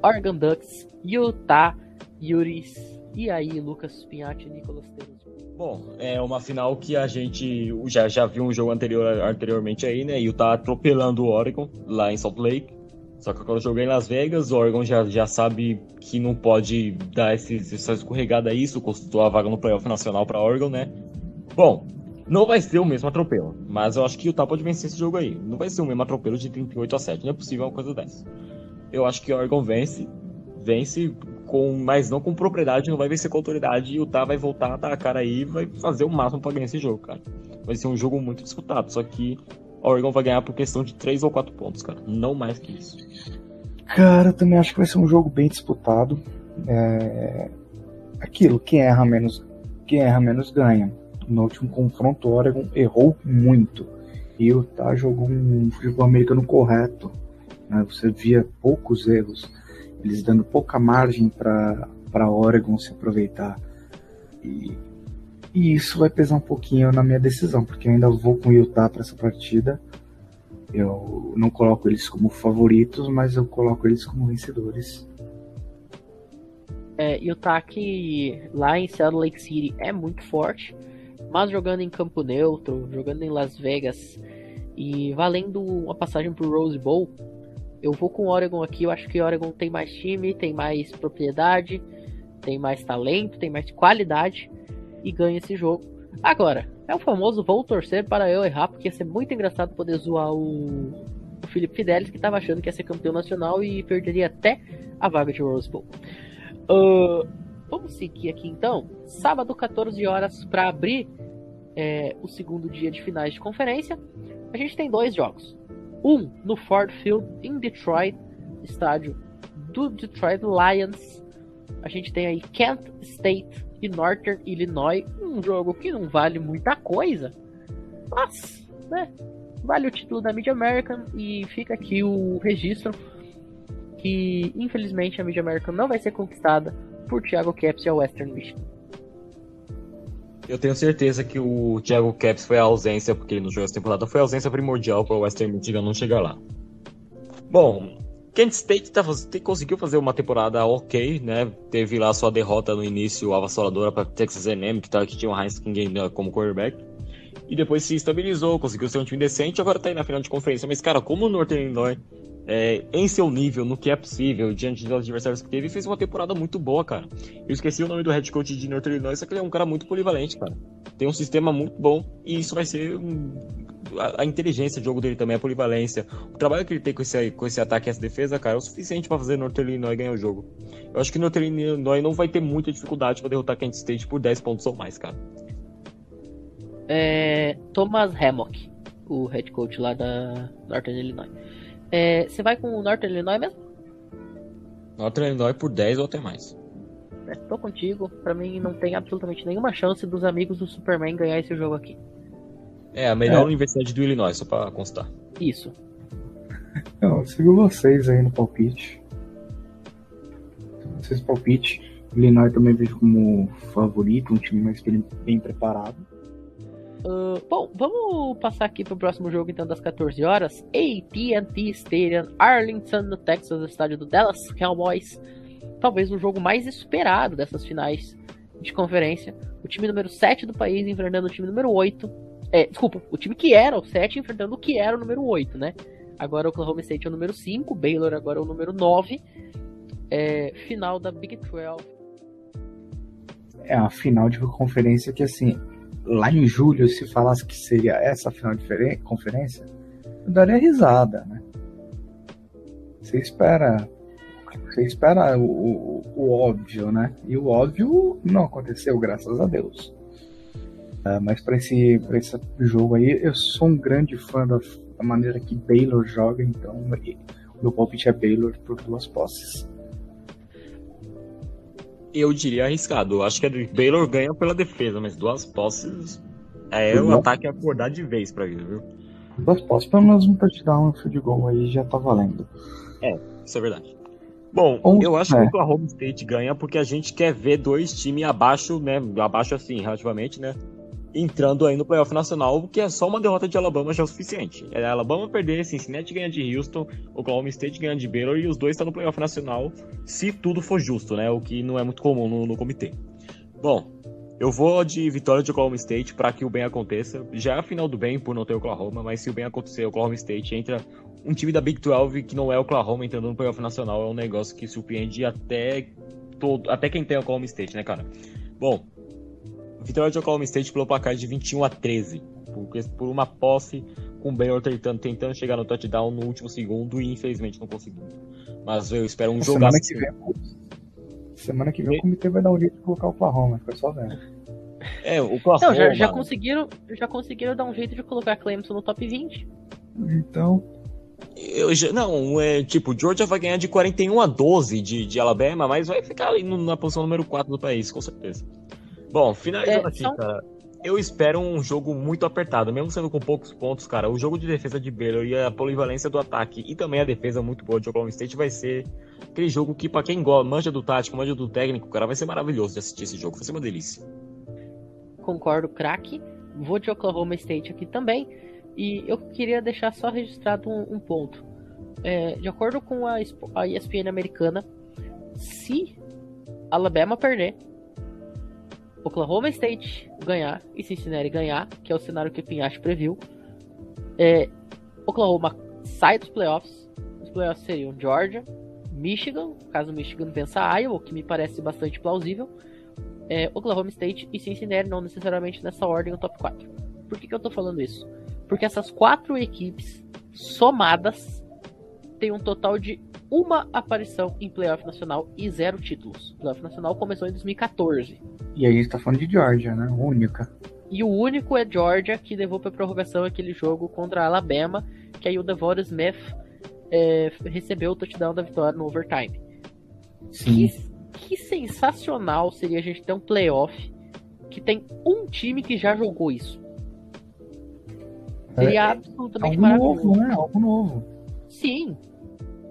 Oregon Ducks, Utah, Yuris, e aí Lucas Pinhatti e Nicolas Teles. Bom, é uma final que a gente já, já viu um jogo anterior, anteriormente aí, né? Utah atropelando o Oregon lá em Salt Lake. Só que eu joguei em Las Vegas, o Oregon já, já sabe que não pode dar esse, essa escorregada aí, isso custou a vaga no playoff nacional para Oregon, né? Bom, não vai ser o mesmo atropelo, mas eu acho que o Utah pode vencer esse jogo aí. Não vai ser o mesmo atropelo de 38 a 7, não é possível uma coisa dessa. Eu acho que o Oregon vence, vence com, mas não com propriedade, não vai vencer com autoridade e o Utah vai voltar dar a cara aí e vai fazer o máximo para ganhar esse jogo, cara. Vai ser um jogo muito disputado, só que Oregon vai ganhar por questão de 3 ou 4 pontos, cara. Não mais que isso. Cara, eu também acho que vai ser um jogo bem disputado. É... Aquilo, quem erra menos, quem erra menos ganha. No último confronto, o Oregon errou muito. E o Utah jogou um futebol americano correto. Né? Você via poucos erros, eles dando pouca margem para Oregon se aproveitar. E e isso vai pesar um pouquinho na minha decisão, porque eu ainda vou com o Utah para essa partida. Eu não coloco eles como favoritos, mas eu coloco eles como vencedores. É, Utah que lá em Salt Lake City é muito forte, mas jogando em campo neutro, jogando em Las Vegas e valendo uma passagem pro Rose Bowl, eu vou com o Oregon aqui. Eu acho que o Oregon tem mais time, tem mais propriedade, tem mais talento, tem mais qualidade e ganha esse jogo. Agora, é o famoso vou torcer para eu errar, porque ia ser muito engraçado poder zoar o, o Felipe Fidelis, que estava achando que ia ser campeão nacional e perderia até a vaga de Rose Bowl. Uh, vamos seguir aqui então. Sábado, 14 horas, para abrir é, o segundo dia de finais de conferência. A gente tem dois jogos. Um no Ford Field, em Detroit, estádio do Detroit Lions. A gente tem aí Kent State e Northern Illinois, um jogo que não vale muita coisa, mas, né, vale o título da Mid American e fica aqui o registro que infelizmente a Mid American não vai ser conquistada por Thiago Caps e a Western Michigan. Eu tenho certeza que o Thiago Caps foi a ausência, porque ele não jogou essa temporada, foi a ausência primordial para o Western Michigan não chegar lá. Bom, Kent State tá, conseguiu fazer uma temporada ok, né? Teve lá sua derrota no início avassaladora para Texas A&M, que, tá, que tinha o Heinz King como quarterback. E depois se estabilizou, conseguiu ser um time decente, agora tá aí na final de conferência. Mas, cara, como o Northern Illinois, é, em seu nível, no que é possível, diante dos adversários que teve, fez uma temporada muito boa, cara. Eu esqueci o nome do head coach de Northern Illinois, só que ele é um cara muito polivalente, cara. Tem um sistema muito bom e isso vai ser um, a, a, inteligência de jogo dele também, a polivalência. O trabalho que ele tem com esse, com esse ataque e essa defesa, cara, é o suficiente para fazer Northern Illinois ganhar o jogo. Eu acho que Northern Illinois não vai ter muita dificuldade para derrotar Kent State por 10 pontos ou mais, cara. É, Thomas Hammock, o head coach lá da Northern Illinois. É, você vai com o Northern Illinois mesmo? Northern Illinois por 10 ou até mais. É, tô contigo. Pra mim não tem absolutamente nenhuma chance dos amigos do Superman ganhar esse jogo aqui. É, a melhor é. universidade do Illinois, só pra constar. Isso. Eu sigo vocês aí no palpite. Vocês palpite. Illinois também vejo como favorito, um time mais bem, bem preparado. Bom, vamos passar aqui pro próximo jogo então das 14 horas. AT&T Stadium, Arlington, no Texas, estádio do Dallas Cowboys. Talvez o jogo mais esperado dessas finais de conferência. O time número 7 do país enfrentando o time número 8 é, desculpa, o time que era o 7 enfrentando o que era o número 8, né? Agora o Oklahoma State é o número 5, Baylor agora é o número 9. É, final da Big 12. É a final de conferência que, assim, lá em julho, se falasse que seria essa final de conferência, eu daria risada, né? Você espera. Você espera o, o, o óbvio, né? E o óbvio não aconteceu, graças a Deus. Uh, mas para esse, esse jogo aí, eu sou um grande fã da, da maneira que Baylor joga, então meu palpite é Baylor por duas posses. Eu diria arriscado. Eu acho que a Baylor ganha pela defesa, mas duas posses é o ataque acordar de vez para ele, viu? Duas posses, pelo menos um touchdown, um field goal aí já tá valendo. É, isso é verdade. Bom, Um- eu acho é. que o Oklahoma State ganha porque a gente quer ver dois times abaixo, né? Abaixo assim, relativamente, né? Entrando aí no playoff nacional, que é só uma derrota de Alabama já é o suficiente. É Alabama perder, Cincinnati ganha de Houston, Oklahoma State ganha de Baylor e os dois estão no playoff nacional, se tudo for justo, né? O que não é muito comum no, no comitê. Bom, eu vou de vitória de Oklahoma State para que o bem aconteça. Já é a final do bem por não ter Oklahoma, mas se o bem acontecer, Oklahoma State entra um time da Big 12 que não é Oklahoma entrando no playoff nacional é um negócio que surpreende até todo, até quem tem Oklahoma State, né, cara? Bom, vitória de Oklahoma State pelo placar de 21 a 13, porque por uma posse com o Baylor tentando, tentando chegar no touchdown no último segundo e infelizmente não conseguiu. Mas eu espero um Semana jogaço. que vem, semana que vem o comitê vai dar um jeito de colocar o Oklahoma, foi só vendo. É, o Oklahoma. Não, já, já conseguiram, já conseguiram dar um jeito de colocar Clemson no top 20. Então, Eu já- não, é tipo, Georgia vai ganhar de 41 a 12 de, de Alabama, mas vai ficar ali no- na posição número 4 do país, com certeza. Bom, finalizando É, aqui, cara. Eu espero um jogo muito apertado, mesmo sendo com poucos pontos, cara. O jogo de defesa de Baylor e a polivalência do ataque e também a defesa muito boa de Oklahoma State vai ser aquele jogo que, pra quem gosta, manja do tático, manja do técnico, cara, vai ser maravilhoso de assistir esse jogo. Vai ser uma delícia. Concordo, craque. Vou de Oklahoma State aqui também. E eu queria deixar só registrado um, um ponto. É, de acordo com a, a ESPN americana, se Alabama perder, Oklahoma State ganhar e Cincinnati ganhar, que é o cenário que o Pinhache previu, é, Oklahoma sai dos playoffs. Os playoffs seriam Georgia, Michigan, caso Michigan vença Iowa, o que me parece bastante plausível, é, Oklahoma State e Cincinnati, não necessariamente nessa ordem, o top 4. Por que, que eu tô falando isso? Porque essas quatro equipes somadas têm um total de uma aparição em playoff nacional e zero títulos. O playoff nacional começou em 2014. e aí a gente tá falando de Georgia, né? Única. E o único é Georgia que levou para prorrogação aquele jogo contra a Alabama, que aí o Devon Smith é, recebeu o touchdown da vitória no overtime. Sim. Que, que sensacional seria a gente ter um playoff que tem um time que já jogou isso. Seria É, absolutamente Algo maravilhoso. novo, né? Algo novo. Sim,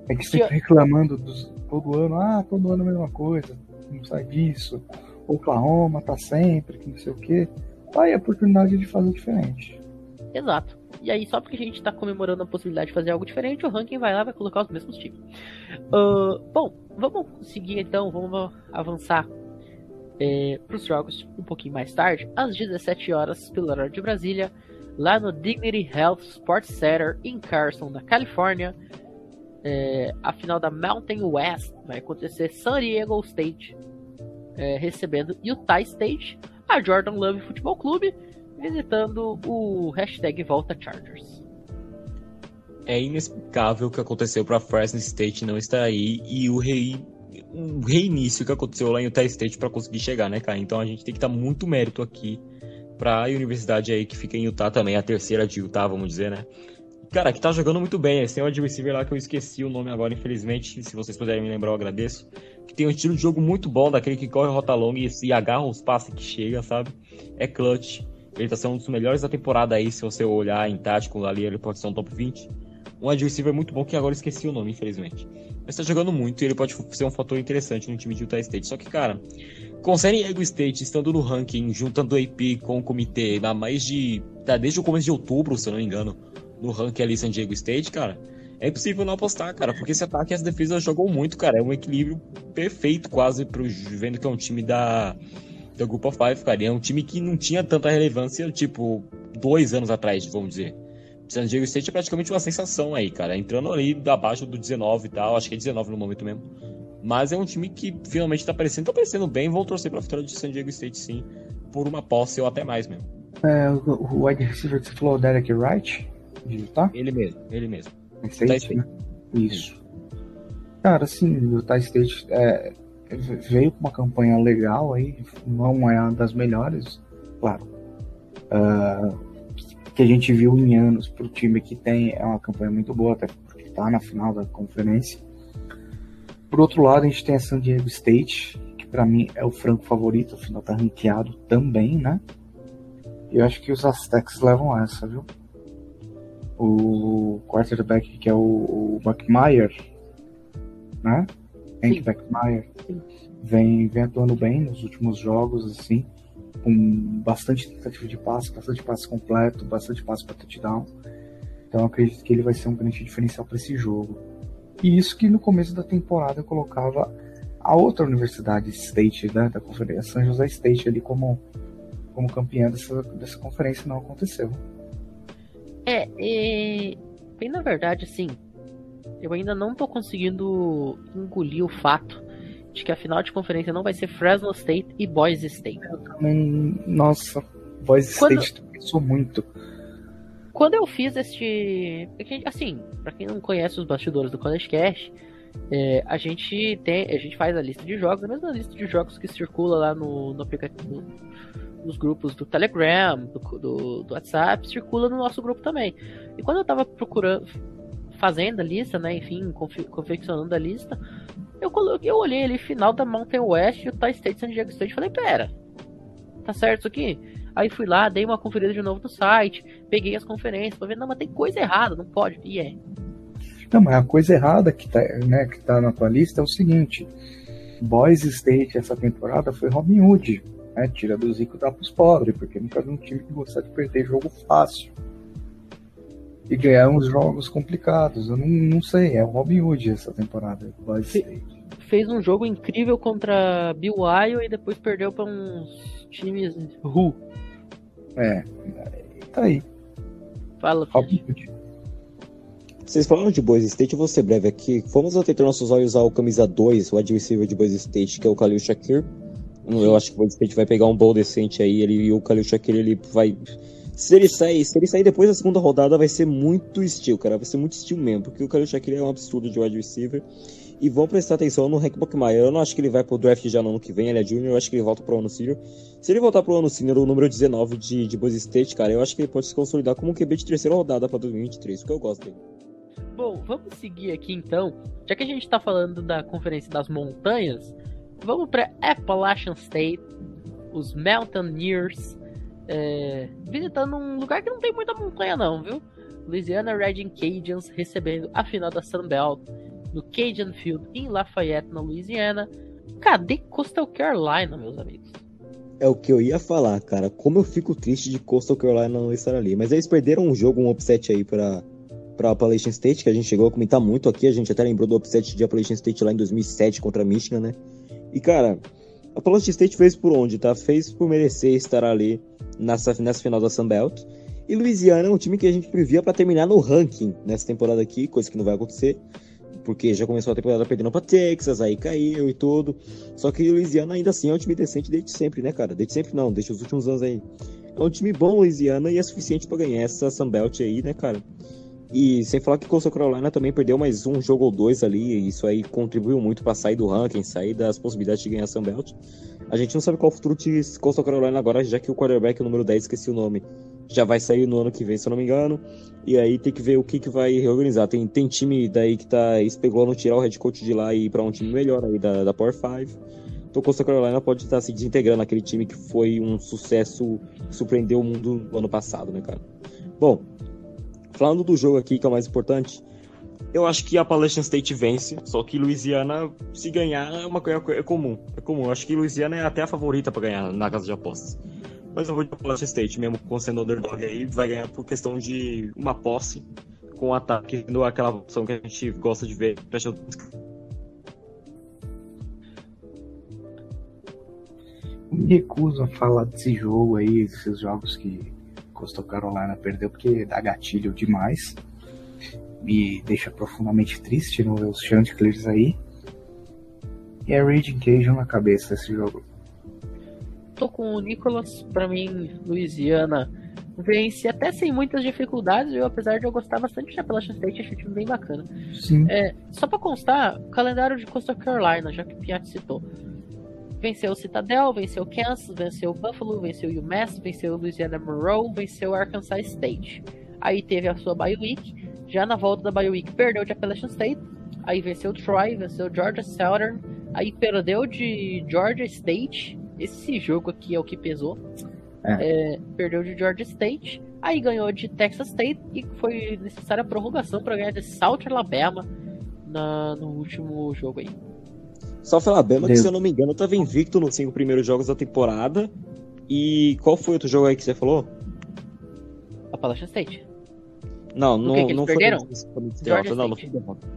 É que você fica reclamando dos, todo ano, ah, todo ano a mesma coisa, não sai disso. Oklahoma tá sempre, que não sei o quê. Aí a oportunidade de fazer diferente. exato. E aí, só porque a gente tá comemorando a possibilidade de fazer algo diferente, o ranking vai lá e vai colocar os mesmos times. Ah, bom, vamos seguir então, vamos avançar para os jogos um pouquinho mais tarde, às 17 horas, pelo horário de Brasília, lá no Dignity Health Sports Center em Carson, na Califórnia. É, a final da Mountain West vai acontecer San Diego State é, recebendo Utah State, a Jordan Love Futebol Clube visitando o hashtag Volta Chargers. É inexplicável o que aconteceu pra Fresno State não estar aí e o rei um reinício que aconteceu lá em Utah State pra conseguir chegar, né, cara? Então a gente tem que dar muito mérito aqui pra universidade aí que fica em Utah também, a terceira de Utah, vamos dizer, né? Cara, que tá jogando muito bem. Esse um wide receiver lá que eu esqueci o nome agora, infelizmente. Se vocês puderem me lembrar, eu agradeço. Que tem um estilo de jogo muito bom, daquele que corre rota longa e se agarra os passes que chega, sabe? É clutch. Ele tá sendo um dos melhores da temporada aí, se você olhar em tático ali, ele pode ser um top 20. Um receiver muito bom, que agora esqueci o nome, infelizmente. Mas tá jogando muito e ele pode ser um fator interessante no time de Utah State. Só que, cara, com San Diego State estando no ranking, juntando o AP com o comitê, há mais de. Tá, desde o começo de outubro, se eu não me engano, no ranking ali San Diego State, cara. É impossível não apostar, cara, porque esse ataque e essa defesa jogou muito, cara. É um equilíbrio perfeito, quase, pro, vendo que é um time da, da Group of Five, cara. E é um time que não tinha tanta relevância, tipo, dois anos atrás, vamos dizer. San Diego State é praticamente uma sensação aí, cara. Entrando ali abaixo do 19 e tal, acho que é 19 no momento mesmo. Mas é um time que finalmente tá aparecendo, tá aparecendo bem. Vão torcer pra vitória de San Diego State, sim, por uma posse ou até mais mesmo. É, o, wide receiver que você falou, Derek Wright, de Utah? Ele mesmo, ele mesmo. State, State. né? Isso. Cara, assim, o Utah State é, veio com uma campanha legal aí, não é uma das melhores, claro. Ah, que a gente viu em anos pro time que tem, é uma campanha muito boa, até porque tá na final da conferência. Por outro lado, a gente tem a San Diego State, que pra mim é o franco favorito, afinal tá ranqueado também, né? E eu acho que os Aztecs levam essa, viu? O quarterback que é o, o McMyer, né? Andy McMyer, vem, vem atuando bem nos últimos jogos, assim, com bastante tentativa de passe, bastante passe completo, bastante passe para touchdown. Então eu acredito que ele vai ser um grande diferencial para esse jogo. E isso que no começo da temporada eu colocava a outra universidade State né, da conferência, San José State ali como, como campeã dessa, dessa conferência não aconteceu. É, e, bem na verdade, assim, eu ainda não tô conseguindo engolir o fato de que a final de conferência não vai ser Fresno State e Boise State. Nossa, Boise Quando... State pensou muito. Quando eu fiz este. Assim, para quem não conhece os bastidores do College Cash, é, a gente tem. A gente faz a lista de jogos, a mesma lista de jogos que circula lá no, no aplicativo. Nos grupos do Telegram, do, do, do, WhatsApp, circula no nosso grupo também. E quando eu tava procurando, fazendo a lista, né, enfim, confe, confeccionando a lista, eu coloquei, eu olhei ali final da Mountain West e o Thai State San Diego State, falei, pera, tá certo isso aqui? Aí fui lá, dei uma conferida de novo no site, peguei as conferências, pra ver, não, mas tem coisa errada, não pode. E é. Não, mas a coisa errada que tá, né, que tá na tua lista é o seguinte: Boys State essa temporada foi Robin Hood. Né, tira do Zico e dá pros pobres, porque nunca vi um time que gosta de perder jogo fácil. E ganhar uns jogos complicados. Eu não, não sei, é o Robin Hood essa temporada, Boys State. Fez um jogo incrível contra BYU e depois perdeu para uns times Ru. É, tá aí. Fala, Hood. Vocês falaram de Boise State, eu vou ser breve aqui. Vamos atentar nossos olhos ao camisa 2, o adversário de Boise State, que é o Khalil Shakir. Eu acho que o State vai pegar um bom decente aí, ele, e o Khalil Shakir ele vai. Se ele sair, se ele sair depois da segunda rodada, vai ser muito estilo, cara. Vai ser muito estilo mesmo, porque o Khalil Shakir é um absurdo de wide receiver. E vão prestar atenção no Hank Buckmeyer. Eu não acho que ele vai pro draft já no ano que vem, ele é junior, eu acho que ele volta pro ano senior. Se ele voltar pro ano senior, o número 19 de, de Boise State, cara, eu acho que ele pode se consolidar como um QB de terceira rodada pra 2023, porque eu gosto dele. Bom, vamos seguir aqui então. Já que a gente está falando da Conferência das Montanhas, vamos para Appalachian State, os Mountaineers, é, visitando um lugar que não tem muita montanha não, viu? Louisiana Reading Cajuns recebendo a final da Sun Belt no Cajun Field em Lafayette, na Louisiana. Cadê Coastal Carolina, meus amigos? É o que eu ia falar, cara. Como eu fico triste de Coastal Carolina não estar ali. Mas eles perderam um jogo, um upset aí para para Appalachian State, que a gente chegou a comentar muito aqui, a gente até lembrou do upset de Appalachian State lá em 2007 contra Michigan, né? E cara, a Appalachian State fez por onde, tá? Fez por merecer estar ali nessa, nessa final da Sunbelt. E Louisiana é um time que a gente previa para terminar no ranking nessa temporada aqui, coisa que não vai acontecer, porque já começou a temporada perdendo para Texas, aí caiu e tudo. Só que Louisiana ainda assim é um time decente desde sempre, né, cara? Desde sempre não, desde os últimos anos aí. É um time bom, Louisiana, e é suficiente para ganhar essa Sunbelt aí, né, cara? E sem falar que Coastal Carolina também perdeu mais um jogo ou dois ali, e isso aí contribuiu muito para sair do ranking, sair das possibilidades de ganhar a Sunbelt. A gente não sabe qual o futuro de Coastal Carolina agora, já que o quarterback, número 10, esqueci o nome, já vai sair no ano que vem, se eu não me engano. E aí tem que ver o que, que vai reorganizar. Tem, tem time daí que tá especulando tirar o head coach de lá e ir para um time melhor aí da, da Power 5. Então Coastal Carolina pode estar se desintegrando aquele time que foi um sucesso, surpreendeu o mundo no ano passado, né, cara? Bom, Falando do jogo aqui, que é o mais importante, eu acho que a Appalachian State vence, só que Louisiana, se ganhar, é uma coisa é comum. É comum. Eu acho que Louisiana é até a favorita para ganhar na casa de apostas. Mas eu vou de Appalachian State, mesmo com sendo underdog aí, vai ganhar por questão de uma posse com ataque, no aquela opção que a gente gosta de ver. Me recuso a falar desse jogo aí, desses jogos que Coastal Carolina perdeu porque dá gatilho demais. Me deixa profundamente triste não ver os Chanticleers aí. E é Raging Cajun na cabeça esse jogo. Tô com o Nicholas, pra mim, Louisiana vence até sem muitas dificuldades, eu, apesar de eu gostar bastante de Appalachian State, achei o time bem bacana. Sim. É, só pra constar, o calendário de Coastal Carolina, já que o Piat citou. Venceu o Citadel, venceu o Kansas, venceu o Buffalo, venceu o UMass, venceu o Louisiana Monroe, venceu o Arkansas State. Aí teve a sua bye week, já na volta da bye week perdeu de Appalachian State, aí venceu o Troy, venceu o Georgia Southern, aí perdeu de Georgia State, esse jogo aqui é o que pesou. É. É, perdeu de Georgia State, Aí ganhou de Texas State e foi necessária a prorrogação para ganhar de South Alabama na, no último jogo aí. South Alabama, que se eu não me engano, estava invicto nos cinco primeiros jogos da temporada. E qual foi outro jogo aí que você falou? Appalachian State. Não, não, que que não eles foi. perderam? derrota, não, não foi derrota.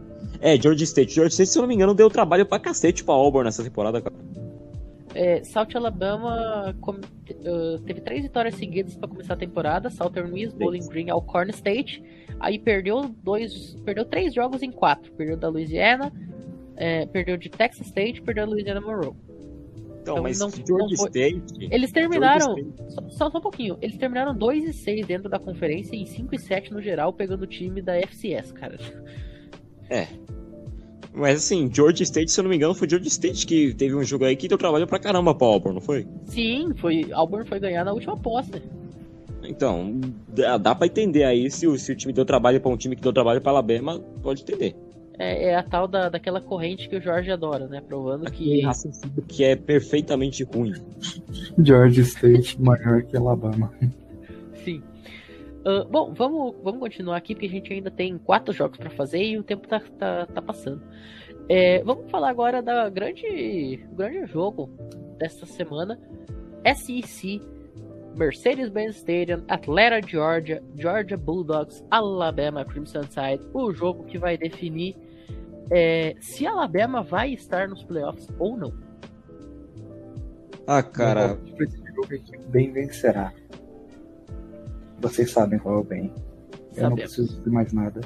É, Georgia State. Georgia State, se eu não me engano, deu trabalho pra cacete pra Auburn nessa temporada, cara. É, South Alabama com- eh, teve três vitórias seguidas para começar a temporada. Southern Miss, Bowling Green, Alcorn State. Aí perdeu dois, perdeu três jogos em quatro. Perdeu da Louisiana, eh, perdeu de Texas State, perdeu da Louisiana Monroe. Então, Então, mas não- Georgia foi- State. Eles terminaram, State- só, só, um pouquinho, eles terminaram 2 e 6 dentro da conferência e 5 e 7 no geral, pegando o time da FCS, cara. Mas assim, Georgia State, se eu não me engano, foi Georgia State que teve um jogo aí que deu trabalho pra caramba pra Auburn, não foi? Sim, foi, Auburn foi ganhar na última posse. Então, dá, dá pra entender aí se o, se o time deu trabalho pra um time que deu trabalho pra Alabama, pode entender. É, é a tal da, daquela corrente que o Jorge adora, né? Provando que raciocínio que é perfeitamente ruim. Georgia State maior que Alabama. Sim. Ah, bom, vamos, vamos continuar aqui, porque a gente ainda tem quatro jogos pra fazer e o tempo tá, tá, tá passando. É, vamos falar agora da grande, grande jogo desta semana. SEC, Mercedes-Benz Stadium, Atlanta, Georgia, Georgia Bulldogs, Alabama Crimson Tide. O jogo que vai definir é, se Alabama vai estar nos playoffs ou não. Ah, cara, Esse jogo aqui, o bem vencerá. Vocês sabem qual é o bem. Eu não Sabemos. preciso dizer mais nada.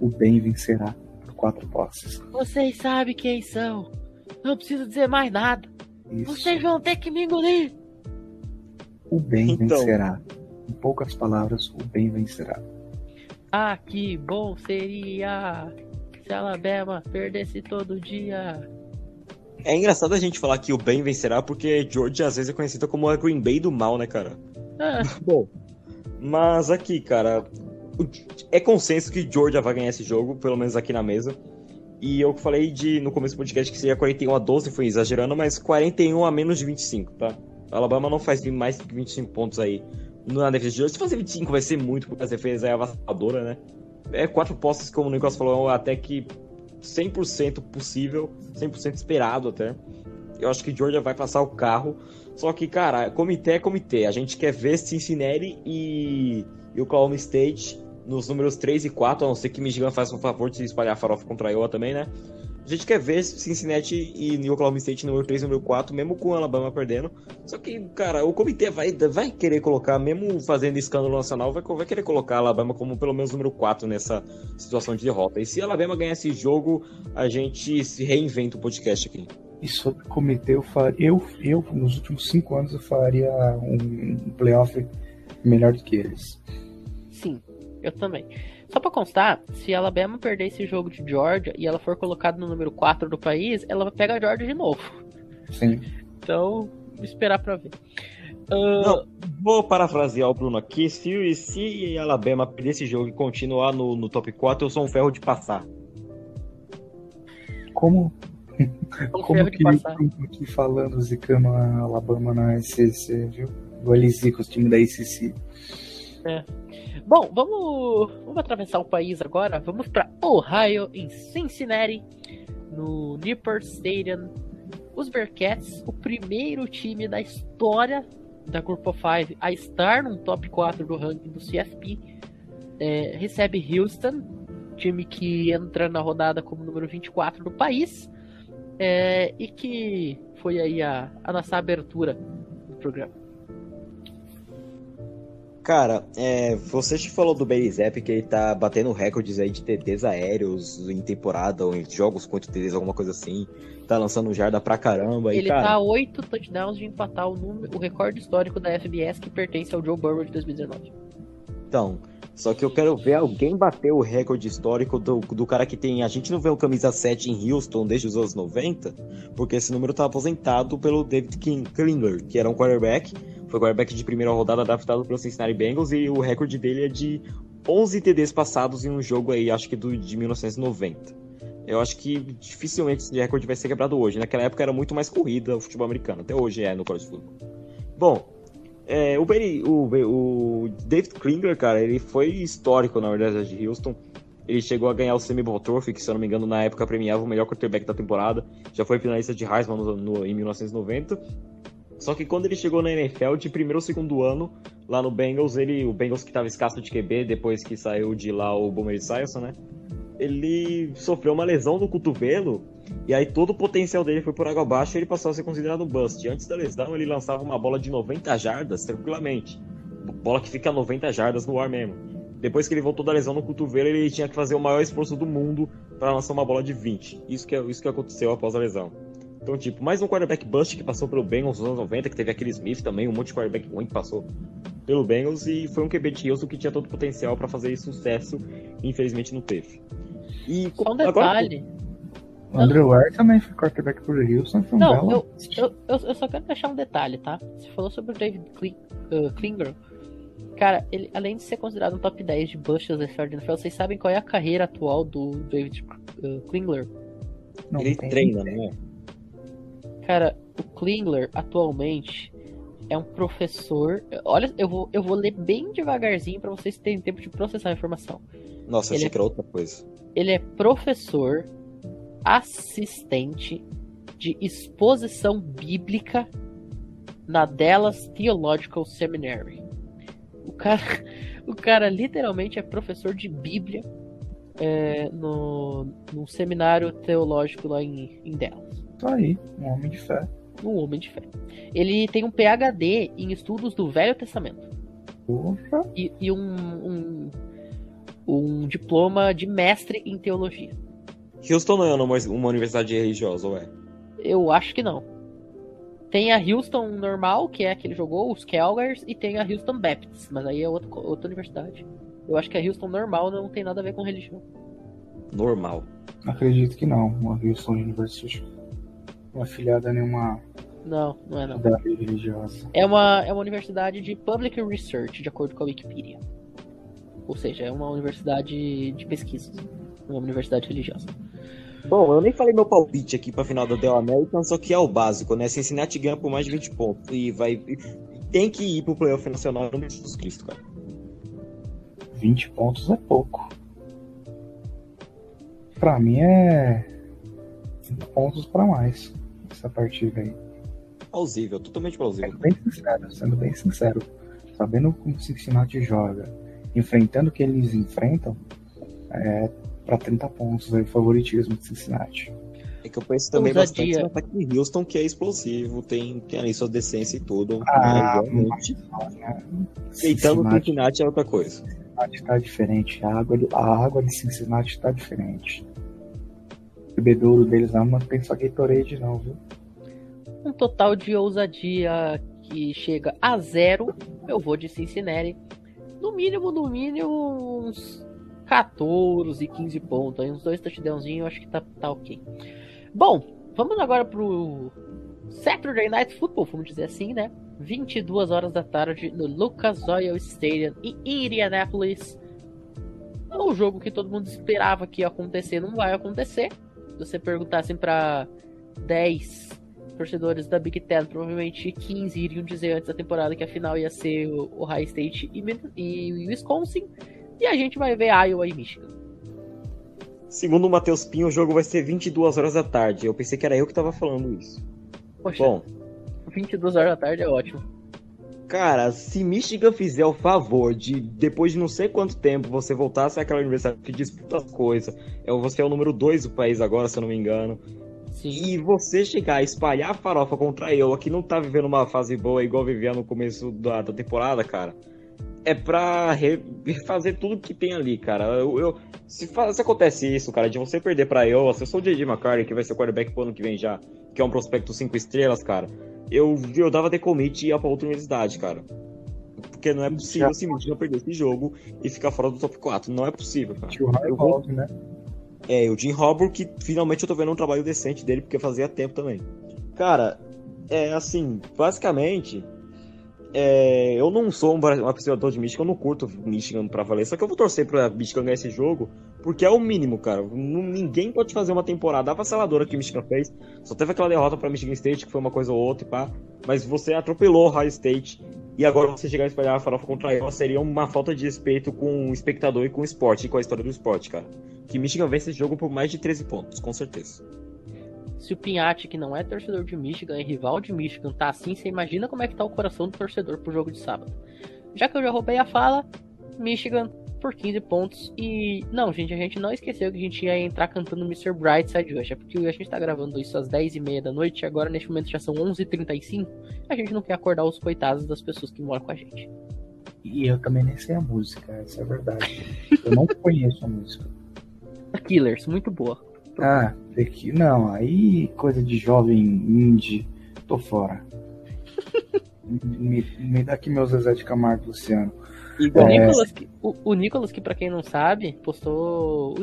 O bem vencerá por quatro posses. Vocês sabem quem são. Não preciso dizer mais nada. Isso. Vocês vão ter que me engolir. O bem Então. vencerá. Em poucas palavras, o bem vencerá. Ah, que bom seria se Alabama perdesse todo dia. é engraçado a gente falar que o bem vencerá, porque Georgia às vezes é conhecida como a Green Bay do mal, né, cara? Ah, Bom, mas aqui, cara, é consenso que Georgia vai ganhar esse jogo, pelo menos aqui na mesa. E eu falei de no começo do podcast que seria 41 a 12, fui exagerando, mas 41 a menos de 25, tá? A Alabama não faz mais que 25 pontos aí na defesa de Georgia. Se fazer 25 vai ser muito, porque a defesa é avassaladora, né? É quatro postos, como o Nicolas falou, até que 100% possível, 100% esperado até. Eu acho que Georgia vai passar o carro. Só que, cara, comitê é comitê. A gente quer ver Cincinnati e, e Oklahoma State nos números 3 e 4, a não ser que Michigan faça um favor de espalhar farofa contra a Iowa também, né? A gente quer ver Cincinnati e Oklahoma State número 3 e número 4, mesmo com o Alabama perdendo. Só que, cara, o comitê vai, vai querer colocar, mesmo fazendo escândalo nacional, vai, vai querer colocar a Alabama como pelo menos número 4 nessa situação de derrota. E se a Alabama ganhar esse jogo, a gente se reinventa o podcast aqui. E sobre comitê, eu, faria, eu, eu, nos últimos cinco anos, eu faria um playoff melhor do que eles. sim, eu também. Só pra constar, se a Alabama perder esse jogo de Georgia e ela for colocada no número 4 do país, ela pega a Georgia de novo. Sim. Então, esperar pra ver. Ah, Não, vou parafrasear o Bruno aqui. Se, se Alabama perder esse jogo e continuar no, no top 4, eu sou um ferro de passar. Como, um como que aqui falando, zicando a Alabama na SEC, viu? Igual eles zicam os times da ACC. Bom, vamos, vamos atravessar o país agora. Vamos para Ohio, em Cincinnati, no Nippert Stadium. Os Bearcats, o primeiro time da história da Group of Five a estar no top 4 do ranking do CFP, é, recebe Houston, time que entra na rodada como número 24 do país, é, e que foi aí a, a nossa abertura do programa. Cara, é, você te falou do Zapp que ele tá batendo recordes aí de TDs aéreos em temporada ou em jogos com TDs, alguma coisa assim. Tá lançando jarda pra caramba. Ele e, cara, tá a 8 touchdowns de empatar o, número, o recorde histórico da FBS que pertence ao Joe Burrow de 2019. Então, só que eu quero ver alguém bater o recorde histórico do, do cara que tem. A gente não vê o camisa 7 em Houston desde os anos 90, porque esse número tá aposentado pelo David King, Klingler, que era um quarterback. Foi quarterback de primeira rodada adaptado pelo Cincinnati Bengals e o recorde dele é de 11 TDs passados em um jogo aí, acho que do, de 1990. Eu acho que dificilmente esse recorde vai ser quebrado hoje. Naquela época era muito mais corrida o futebol americano, até hoje é no college football. Bom, É, o, Benny, o, o David Klingler, cara, ele foi histórico na verdade de Houston. Ele chegou a ganhar o Semi Bowl Trophy, que se eu não me engano na época premiava o melhor quarterback da temporada. Já foi finalista de Heisman no, no, em 1990. Só que quando ele chegou na NFL, de primeiro ou segundo ano, lá no Bengals, ele, o Bengals que estava escasso de QB depois que saiu de lá o Boomer Esiason, né? Ele sofreu uma lesão no cotovelo e aí todo o potencial dele foi por água abaixo e ele passou a ser considerado bust. Antes da lesão, ele lançava uma bola de 90 jardas tranquilamente. Bola que fica 90 jardas no ar mesmo. Depois que ele voltou da lesão no cotovelo, ele tinha que fazer o maior esforço do mundo para lançar uma bola de 20. Isso que, é, isso que aconteceu após a lesão. Então, tipo, mais um quarterback bust que passou pelo Bengals nos anos 90, que teve aquele Smith também, um monte de quarterback ruim que passou pelo Bengals, e foi um QB de Houston que tinha todo o potencial para fazer sucesso, e infelizmente não teve. E Só um detalhe. Agora, o André Ware também foi quarterback por Houston. Foi um não, eu, eu, eu, eu, só quero deixar um detalhe, tá? Você falou sobre o David uh, Klinger. Cara, ele, além de ser considerado um top 10 de bushes da história NFL, vocês sabem qual é a carreira atual do David uh, Klingler? Não ele treina, né? Cara, o Klingler atualmente é um professor. Olha, eu vou, eu vou ler bem devagarzinho para vocês terem tempo de processar a informação. Nossa, ele achei é, que era outra coisa. Ele é professor assistente de exposição bíblica na Dallas Theological Seminary. O cara, o cara literalmente é professor de Bíblia é, no, no seminário teológico lá em, em Dallas. Tá aí, um homem de fé. Um homem de fé. Ele tem um PhD em estudos do Velho Testamento. Poxa. E, e um, um, um diploma de mestre em teologia. Houston não é uma, uma universidade religiosa, ou é? Eu acho que não. Tem a Houston normal, que é a que ele jogou, os Calgars, e tem a Houston Baptist, mas aí é outra, outra universidade. Eu acho que a Houston normal não tem nada a ver com religião. Normal. Acredito que não. Uma Houston University. Uma afiliada a nenhuma. Não, não é não. religiosa. É uma, é uma universidade de public research, de acordo com a Wikipedia. Ou seja, é uma universidade de pesquisas. Uma universidade religiosa. Bom, eu nem falei meu palpite aqui pra final da Del American, só que é o básico, né? Cincinnati ganha por mais de 20 pontos e vai. Tem que ir pro playoff nacional no Jesus Cristo, cara. 20 pontos é pouco. Pra mim é 5 pontos pra mais essa partida aí. Plausível, totalmente plausível. Sendo bem sincero, sendo bem sincero. Sabendo como o Cincinnati joga, enfrentando o que eles enfrentam, é, para 30 pontos aí, o favoritismo de Cincinnati. É que eu penso também Ousadia. bastante no ataque de Houston, que é explosivo, tem, tem ali sua decência e tudo. Ah, realmente. Né? Aceitando o Cincinnati é outra coisa. Cincinnati está diferente, a água, a água de Cincinnati está diferente. O bebedouro deles lá não tem só Gatorade não, viu? Um total de ousadia que chega a zero, eu vou de Cincinnati. No mínimo, no mínimo, uns 14, 15 pontos. Aí uns dois touchdownzinhos, eu acho que tá, tá ok. Bom, vamos agora pro Saturday Night Football, vamos dizer assim, né? 22 horas da tarde no Lucas Oil Stadium em Indianapolis. O jogo que todo mundo esperava que ia acontecer não vai acontecer. Se você perguntassem para 10 torcedores da Big Ten, provavelmente 15 iriam dizer antes da temporada que a final ia ser o Ohio State e, e Wisconsin. E a gente vai ver Iowa e Michigan. Segundo o Matheus Pinho, o jogo vai ser 22 horas da tarde. Eu pensei que era eu que tava falando isso. Poxa, Bom, 22 horas da tarde é ótimo. Cara, se Michigan fizer o favor de, depois de não sei quanto tempo, você voltar a ser aquela universidade que disputa as coisas, você é o número 2 do país agora, se eu não me engano. Sim. E você chegar a espalhar a farofa contra eu, que não tá vivendo uma fase boa igual vivia no começo da, da temporada, cara é pra refazer tudo que tem ali, cara. Eu, eu se, faz, se, acontece isso, cara, de você perder pra eu, se eu sou o J.J. McCarthy, que vai ser o quarterback pro ano que vem já, que é um prospecto 5 estrelas, cara, eu, eu dava decommit e ia pra outra universidade, cara. Porque não é possível já. simplesmente não perder esse jogo e ficar fora do top 4. Não é possível, cara. Tio eu vou... né? É, o Jim Harbaugh, que finalmente eu tô vendo um trabalho decente dele, porque fazia tempo também. Cara, é assim, basicamente, é, eu não sou um apreciador de Michigan, eu não curto Michigan pra valer. Só que eu vou torcer pra Michigan ganhar esse jogo, porque é o mínimo, cara. Ninguém pode fazer uma temporada avassaladora que Michigan fez. Só teve aquela derrota pra Michigan State, que foi uma coisa ou outra, pá. Mas você atropelou Ohio State E agora você chegar a espalhar a farofa contra ela seria uma falta de respeito com o espectador e com o esporte, e com a história do esporte, cara. Que Michigan vence esse jogo por mais de 13 pontos, com certeza. Se o Pinhatti, que não é torcedor de Michigan, é rival de Michigan, tá assim, você imagina como é que tá o coração do torcedor pro jogo de sábado. Já que eu já roubei a fala, Michigan por 15 pontos. E não, gente, a gente não esqueceu que a gente ia entrar cantando Mr. Brightside hoje. É porque a gente tá gravando isso às 10h30 da noite e agora neste momento já são 11h35. A gente não quer acordar os coitados das pessoas que moram com a gente. E eu também nem sei a música, essa é a verdade. Eu não conheço a música. Killers, muito boa. Ah, aqui, não, aí coisa de jovem indie, tô fora. me, me dá aqui meu Zezé de Camargo Luciano. O, é... Nicolas, que, o, o Nicolas, que pra quem não sabe, postou.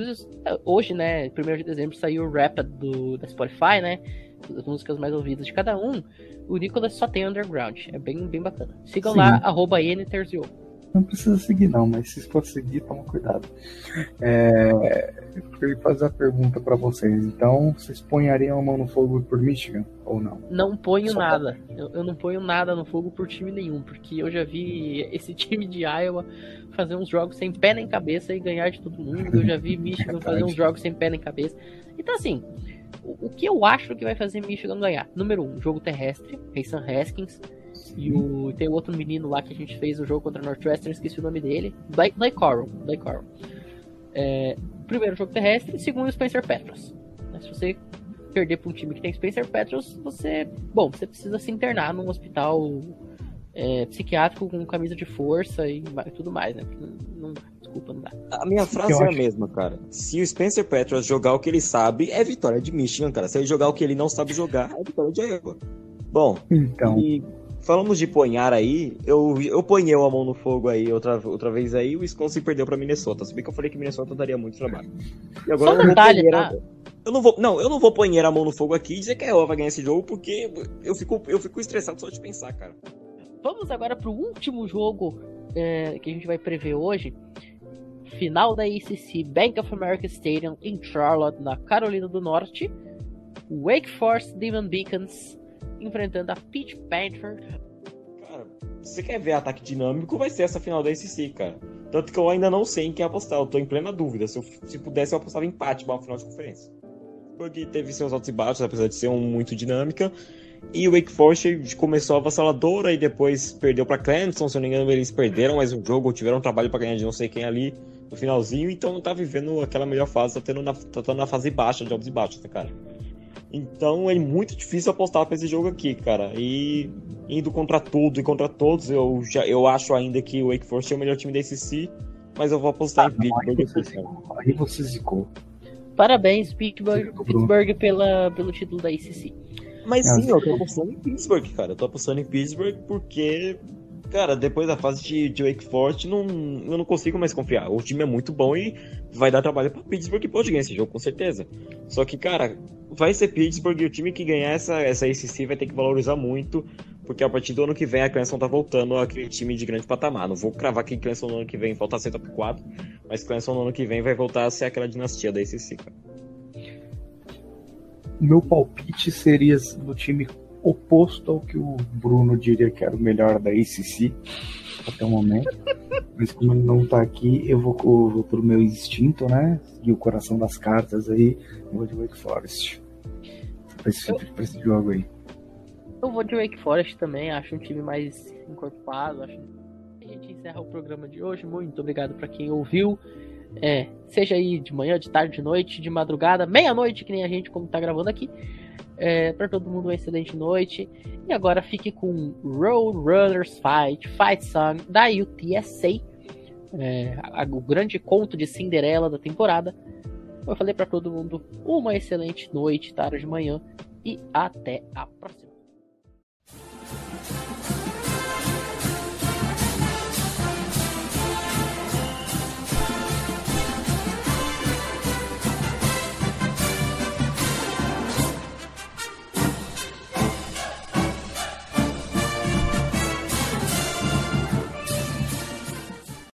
Hoje, né? 1 de dezembro saiu o rap do, da Spotify, né? As músicas mais ouvidas de cada um. O Nicolas só tem underground. É bem, bem bacana. Sigam Sim. lá, arroba não precisa seguir não, mas se for seguir, toma cuidado. É, eu queria fazer a pergunta para vocês. Então, vocês ponhariam a mão no fogo por Michigan ou não? Não ponho Só nada. Eu, eu, não ponho nada no fogo por time nenhum, porque eu já vi esse time de Iowa fazer uns jogos sem pé nem cabeça e ganhar de todo mundo. Eu já vi Michigan fazer uns jogos sem pé nem cabeça. Então, assim, o, o que eu acho que vai fazer Michigan ganhar? Número um, jogo terrestre, Rayson Haskins e o, tem o outro menino lá que a gente fez o jogo contra o Northwestern, esqueci o nome dele. Blake, Blake Coral. Blake Coral. É, primeiro jogo terrestre, segundo Spencer Petros. Se você perder para um time que tem Spencer Petros, você. Bom, você precisa se internar num hospital é, psiquiátrico com camisa de força e, e tudo mais, né? Não, desculpa, não dá. A minha frase é a mesma, cara. Se o Spencer Petros jogar o que ele sabe, é vitória de Michigan, cara. Se ele jogar o que ele não sabe jogar, é vitória de Iowa. Bom, então. E falamos de ponhar aí, eu, eu ponhei a mão no fogo aí outra, outra vez aí, o Wisconsin perdeu pra Minnesota. Se bem que eu falei que Minnesota daria muito trabalho. E agora Só eu não detalhe, vou tá? Eu não vou, não, eu não vou ponhar a mão no fogo aqui e dizer que a Iowa vai ganhar esse jogo, porque eu fico, eu fico estressado só de pensar, cara. Vamos agora pro último jogo é, que a gente vai prever hoje. Final da ACC Bank of America Stadium em Charlotte, na Carolina do Norte. Wake Forest Demon Beacons enfrentando a Peach Panther. Cara, se você quer ver ataque dinâmico, vai ser essa final da SC, cara. Tanto que eu ainda não sei em quem apostar, eu tô em plena dúvida. Se, eu, se pudesse, eu apostava em empate para uma final de conferência. Porque teve seus altos e baixos, apesar de ser um muito dinâmica. E o Wake Forest começou avassaladora e depois perdeu para Clemson. Se eu não me engano, eles perderam mais um jogo, tiveram um trabalho para ganhar de não sei quem ali no finalzinho. Então tá vivendo aquela melhor fase, tá tendo na, tá na fase baixa, de altos e baixos, né, cara? Então é muito difícil apostar para esse jogo aqui, cara. E indo contra tudo e contra todos, eu, já, eu acho ainda que o Wake Forest é o melhor time da ACC, mas eu vou apostar ah, em Pittsburgh. Aí você zicou. Parabéns, Pittsburgh, Pittsburgh pela, pelo título da ACC. Mas sim, eu tô apostando em Pittsburgh, cara. Eu tô apostando em Pittsburgh porque, cara, depois da fase de, de Wake Forest, não, eu não consigo mais confiar. O time é muito bom e vai dar trabalho pra Pittsburgh que pode ganhar esse jogo, com certeza. Só que, cara, vai ser Pittsburgh e o time que ganhar essa, essa ACC vai ter que valorizar muito, porque a partir do ano que vem a Clemson tá voltando aquele time de grande patamar. Não vou cravar que Clemson no ano que vem volta a ser top 4, mas Clemson no ano que vem vai voltar a ser aquela dinastia da ACC, cara. Meu palpite seria do time oposto ao que o Bruno diria que era o melhor da ACC até o momento. Mas como ele não tá aqui, eu vou, eu vou pro meu instinto, né? E o coração das cartas aí, eu vou de Wake Forest pra esse, eu, pra esse jogo aí. Eu vou de Wake Forest também, acho um time mais encorpado. Acho... A gente encerra o programa de hoje. Muito obrigado para quem ouviu. É, seja aí de manhã, de tarde, de noite, de madrugada, meia-noite, que nem a gente, como tá gravando aqui. É, para todo mundo uma excelente noite. E agora fique com Road Runners Fight, Fight Song da UTSA. É, o grande conto de Cinderela da temporada. Eu falei para todo mundo uma excelente noite, tarde de manhã e até a próxima.